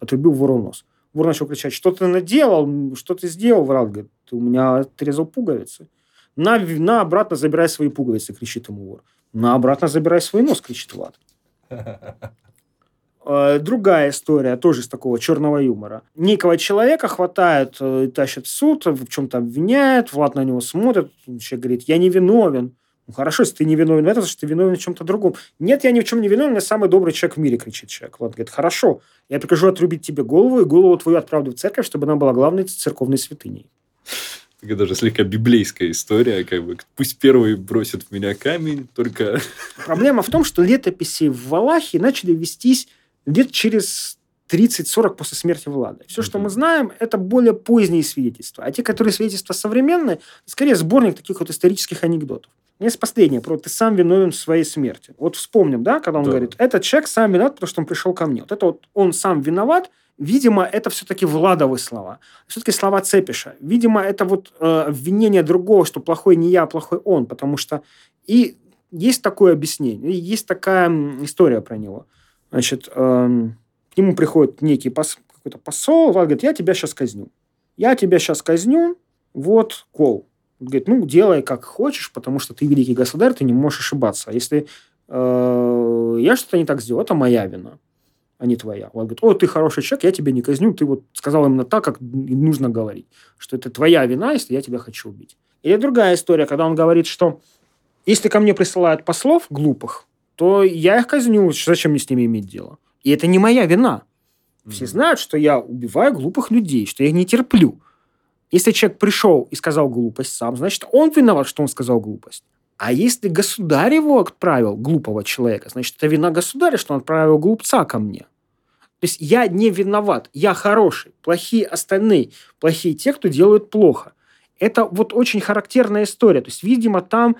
Отрубил вору нос. Вор начал кричать, что ты наделал, что ты сделал? Врал говорит, ты у меня отрезал пуговицы. На, на обратно забирай свои пуговицы, кричит ему вор. На обратно забирай свой нос, кричит Влад. Э, другая история, тоже из такого черного юмора. Некого человека хватает э, и тащит в суд, в чем-то обвиняет, Влад на него смотрит, человек говорит, я не виновен. Ну, хорошо, если ты не виновен в этом, значит, ты виновен в чем-то другом. Нет, я ни в чем не виновен, я самый добрый человек в мире, кричит человек. Влад говорит, хорошо, я прикажу отрубить тебе голову, и голову твою отправлю в церковь, чтобы она была главной церковной святыней такая даже слегка библейская история, как бы пусть первый бросит в меня камень, только... Проблема в том, что летописи в Валахе начали вестись где-то через 30-40 после смерти Влада. Все, что мы знаем, это более поздние свидетельства. А те, которые свидетельства современные, скорее сборник таких вот исторических анекдотов. Есть последнее, про ты сам виновен в своей смерти. Вот вспомним, да, когда он да. говорит, этот человек сам виноват, потому что он пришел ко мне. Вот это вот он сам виноват, Видимо, это все-таки Владовы слова. Все-таки слова Цепиша. Видимо, это вот э, обвинение другого, что плохой не я, а плохой он. Потому что и есть такое объяснение, есть такая история про него. Значит, э, к нему приходит некий пос, какой-то посол, Влад говорит, я тебя сейчас казню. Я тебя сейчас казню, вот кол. Говорит, ну, делай как хочешь, потому что ты великий государь, ты не можешь ошибаться. А если э, я что-то не так сделал, это моя вина а не твоя. Он говорит, о, ты хороший человек, я тебя не казню, ты вот сказал именно так, как нужно говорить, что это твоя вина, если я тебя хочу убить. Или другая история, когда он говорит, что если ко мне присылают послов глупых, то я их казню, зачем мне с ними иметь дело? И это не моя вина. Все mm-hmm. знают, что я убиваю глупых людей, что я их не терплю. Если человек пришел и сказал глупость сам, значит, он виноват, что он сказал глупость. А если государь его отправил, глупого человека, значит, это вина государя, что он отправил глупца ко мне. То есть я не виноват, я хороший, плохие остальные, плохие те, кто делают плохо. Это вот очень характерная история. То есть, видимо, там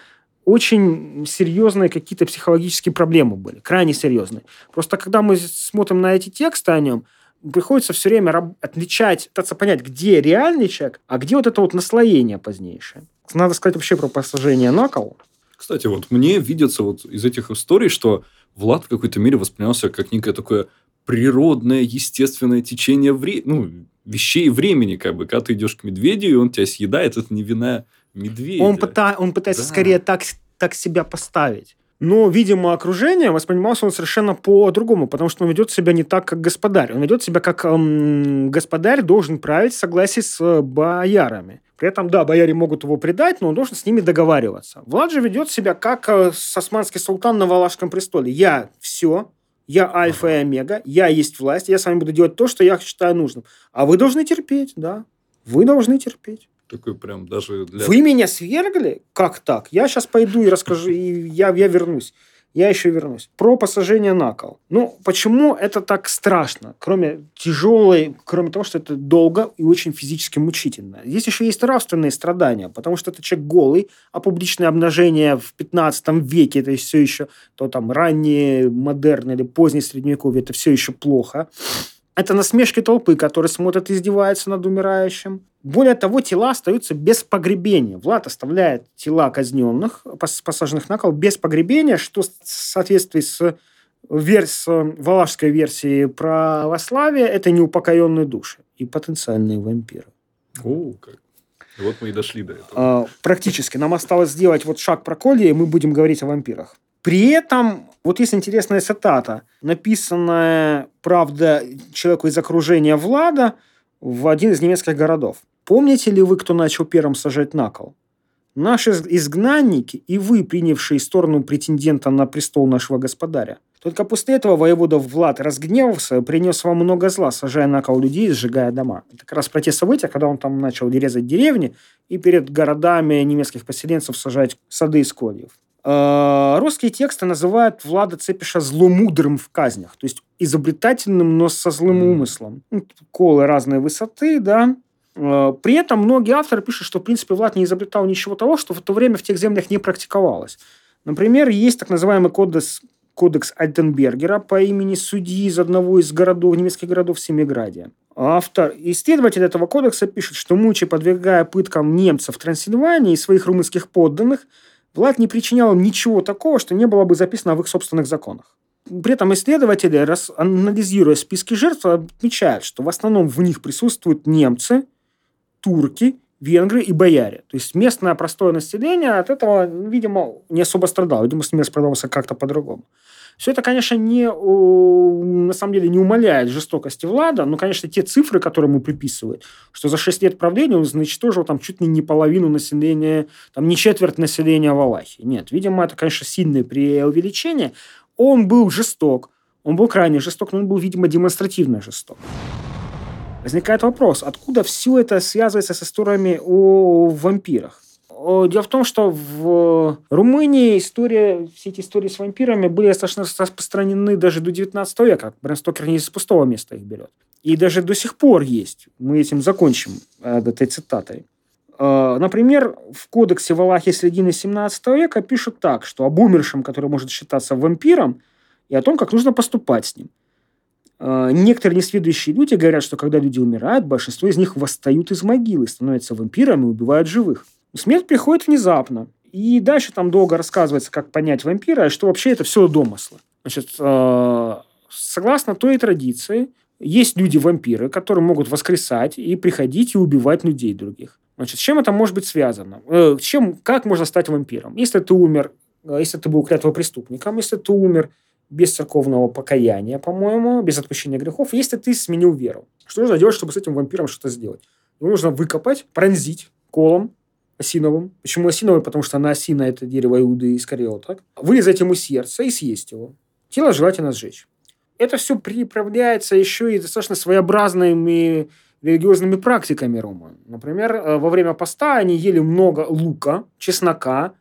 очень серьезные какие-то психологические проблемы были, крайне серьезные. Просто когда мы смотрим на эти тексты о нем, приходится все время отличать, пытаться понять, где реальный человек, а где вот это вот наслоение позднейшее. Надо сказать вообще про посажение на кол. Кстати, вот мне видится вот из этих историй, что Влад в какой-то мере воспринялся как некое такое природное, естественное течение вре... ну, вещей времени, как бы. Когда ты идешь к медведю, и он тебя съедает, это не вина медведя. Он, пыта... он пытается да. скорее так, так себя поставить. Но, видимо, окружение воспринимался он совершенно по-другому, потому что он ведет себя не так, как господарь. Он ведет себя как эм, господарь должен править в согласии с боярами. При этом, да, бояре могут его предать, но он должен с ними договариваться. Влад же ведет себя как э, османский султан на Валашском престоле. Я все, я альфа и омега, я есть власть, я с вами буду делать то, что я считаю нужным. А вы должны терпеть, да. Вы должны терпеть. Такой прям даже для... Вы меня свергли? Как так? Я сейчас пойду и расскажу, и я, я вернусь. Я еще вернусь. Про посажение на кол. Ну, почему это так страшно? Кроме тяжелой, кроме того, что это долго и очень физически мучительно. Здесь еще есть нравственные страдания, потому что это человек голый, а публичное обнажение в 15 веке, это все еще то там раннее, модерн или позднее средневековье, это все еще плохо. Это насмешки толпы, которые смотрят и издеваются над умирающим. Более того, тела остаются без погребения. Влад оставляет тела казненных, посаженных на кол, без погребения, что в соответствии с, верс, валашской версией православия это неупокоенные души и потенциальные вампиры. О, как. Вот мы и дошли до этого. А, практически. Нам осталось сделать вот шаг про Коли, и мы будем говорить о вампирах. При этом, вот есть интересная цитата, написанная, правда, человеку из окружения Влада в один из немецких городов. Помните ли вы, кто начал первым сажать на кол? Наши изгнанники и вы, принявшие сторону претендента на престол нашего господаря. Только после этого воевода Влад разгневался, принес вам много зла, сажая на кол людей и сжигая дома. Это как раз про те события, когда он там начал резать деревни и перед городами немецких поселенцев сажать сады из кольев. Э, русские тексты называют Влада Цепиша зломудрым в казнях, то есть изобретательным, но со злым умыслом. Ну, колы разной высоты, да. Э, при этом многие авторы пишут, что, в принципе, Влад не изобретал ничего того, что в то время в тех землях не практиковалось. Например, есть так называемый кодекс, кодекс Альтенбергера по имени судьи из одного из городов, немецких городов Семиградия. Автор, исследователь этого кодекса пишет, что Мучи, подвергая пыткам немцев в Трансильвании и своих румынских подданных, Влад не причинял ничего такого, что не было бы записано в их собственных законах. При этом исследователи, анализируя списки жертв, отмечают, что в основном в них присутствуют немцы, турки, венгры и бояре. То есть местное простое население от этого, видимо, не особо страдало. Видимо, с ними справлялся как-то по-другому. Все это, конечно, не, на самом деле не умаляет жестокости Влада, но, конечно, те цифры, которые ему приписывают, что за 6 лет правления он уничтожил там чуть ли не половину населения, там не четверть населения Валахии. Нет, видимо, это, конечно, сильное преувеличение. Он был жесток, он был крайне жесток, но он был, видимо, демонстративно жесток. Возникает вопрос, откуда все это связывается с историями о вампирах? Дело в том, что в Румынии история, все эти истории с вампирами были достаточно распространены даже до 19 века. Брэн Стокер не из пустого места их берет. И даже до сих пор есть. Мы этим закончим э, этой цитатой. Э, например, в кодексе Валахи середины 17 века пишут так, что об умершем, который может считаться вампиром, и о том, как нужно поступать с ним. Э, некоторые несведущие люди говорят, что когда люди умирают, большинство из них восстают из могилы, становятся вампирами и убивают живых. Смерть приходит внезапно. И дальше там долго рассказывается, как понять вампира, и что вообще это все домыслы. Значит, э, согласно той традиции, есть люди-вампиры, которые могут воскресать и приходить и убивать людей других. Значит, с чем это может быть связано? Э, чем, как можно стать вампиром? Если ты умер, э, если ты был преступником, если ты умер без церковного покаяния, по-моему, без отпущения грехов, если ты сменил веру. Что нужно делать, чтобы с этим вампиром что-то сделать? Его нужно выкопать, пронзить колом, осиновым. Почему осиновый? Потому что она осина – это дерево Иуды так? Вырезать ему сердце и съесть его. Тело желательно сжечь. Это все приправляется еще и достаточно своеобразными религиозными практиками Рома. Например, э, во время поста они ели много лука, чеснока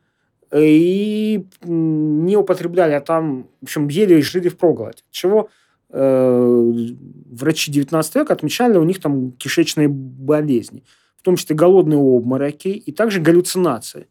и не употребляли, а там, в общем, ели и жили в проголодь. Чего э, врачи 19 века отмечали у них там кишечные болезни в том числе голодные обмороки и также галлюцинации.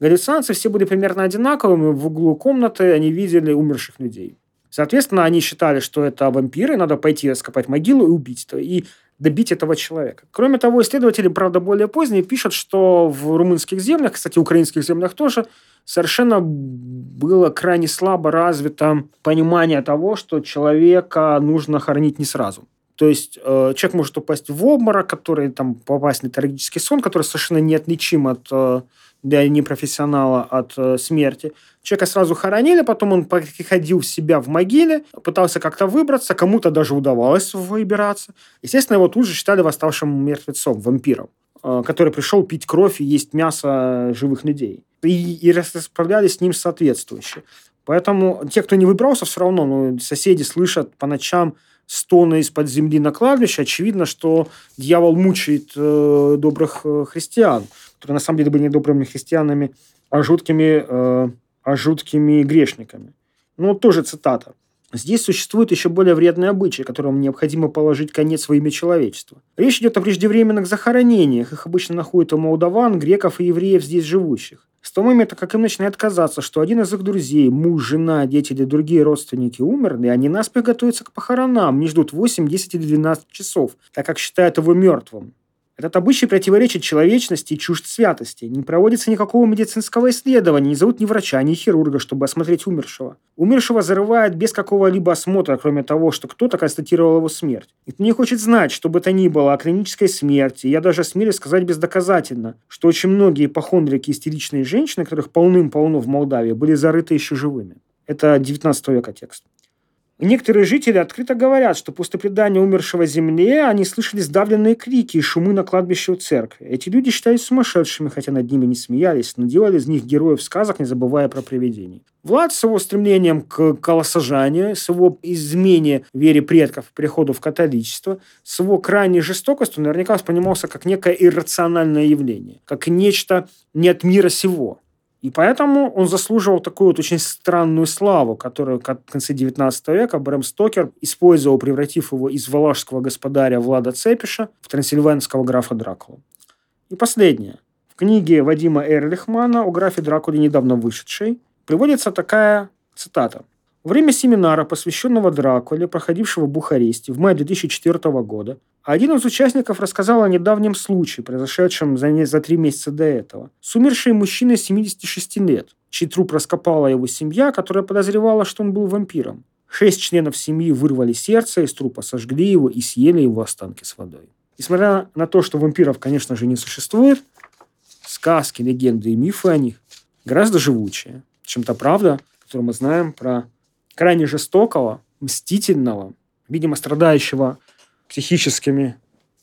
Галлюцинации все были примерно одинаковыми. В углу комнаты они видели умерших людей. Соответственно, они считали, что это вампиры, надо пойти раскопать могилу и убить этого, и добить этого человека. Кроме того, исследователи, правда, более поздние пишут, что в румынских землях, кстати, украинских землях тоже, совершенно было крайне слабо развито понимание того, что человека нужно хоронить не сразу. То есть э, человек может упасть в обморок, который там попасть на трагический сон, который совершенно неотличим от э, для непрофессионала от э, смерти. Человека сразу хоронили, потом он приходил в себя в могиле, пытался как-то выбраться, кому-то даже удавалось выбираться. Естественно, его тут же считали восставшим мертвецом, вампиром, который пришел пить кровь и есть мясо живых людей. И, и расправлялись с ним соответствующе. Поэтому те, кто не выбрался, все равно ну, соседи слышат по ночам стоны из-под земли на кладбище, очевидно, что дьявол мучает э, добрых э, христиан, которые на самом деле были не добрыми христианами, а жуткими, э, а жуткими грешниками. Ну, тоже цитата. Здесь существует еще более вредный обычай, которому необходимо положить конец во имя человечества. Речь идет о преждевременных захоронениях. Их обычно находят у молдаван, греков и евреев здесь живущих. С того момента, как им начинает казаться, что один из их друзей, муж, жена, дети или другие родственники умерли, они наспех готовятся к похоронам, не ждут 8, 10 или 12 часов, так как считают его мертвым. Этот обычай противоречит человечности и чужд святости. Не проводится никакого медицинского исследования, не зовут ни врача, ни хирурга, чтобы осмотреть умершего. Умершего зарывают без какого-либо осмотра, кроме того, что кто-то констатировал его смерть. Никто не хочет знать, что бы то ни было о клинической смерти. Я даже смелюсь сказать бездоказательно, что очень многие ипохондрики истеричные женщины, которых полным-полно в Молдавии, были зарыты еще живыми. Это 19 века текст. Некоторые жители открыто говорят, что после предания умершего земле они слышали сдавленные крики и шумы на кладбище у церкви. Эти люди считались сумасшедшими, хотя над ними не смеялись, но делали из них героев сказок, не забывая про привидений. Влад с его стремлением к колосажанию, с его измене вере предков, переходу в католичество, с его крайней жестокостью наверняка воспринимался как некое иррациональное явление, как нечто не от мира сего. И поэтому он заслуживал такую вот очень странную славу, которую в конце 19 века Брэм Стокер использовал, превратив его из валашского господаря Влада Цепиша в трансильванского графа Дракулу. И последнее. В книге Вадима Эрлихмана о графе Дракуле, недавно вышедшей, приводится такая цитата. Во время семинара, посвященного Дракуле, проходившего в Бухаресте в мае 2004 года, один из участников рассказал о недавнем случае, произошедшем за, не, за три месяца до этого. С умершей мужчиной 76 лет, чей труп раскопала его семья, которая подозревала, что он был вампиром. Шесть членов семьи вырвали сердце из трупа, сожгли его и съели его останки с водой. Несмотря на то, что вампиров, конечно же, не существует, сказки, легенды и мифы о них гораздо живучее, чем та правда, которую мы знаем про крайне жестокого, мстительного, видимо, страдающего психическими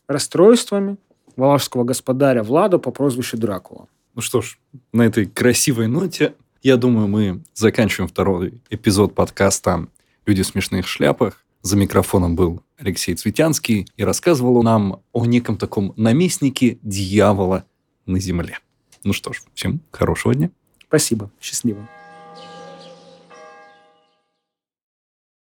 расстройствами валашского господаря Влада по прозвищу Дракула. Ну что ж, на этой красивой ноте, я думаю, мы заканчиваем второй эпизод подкаста «Люди в смешных шляпах». За микрофоном был Алексей Цветянский и рассказывал нам о неком таком наместнике дьявола на земле. Ну что ж, всем хорошего дня. Спасибо. Счастливо.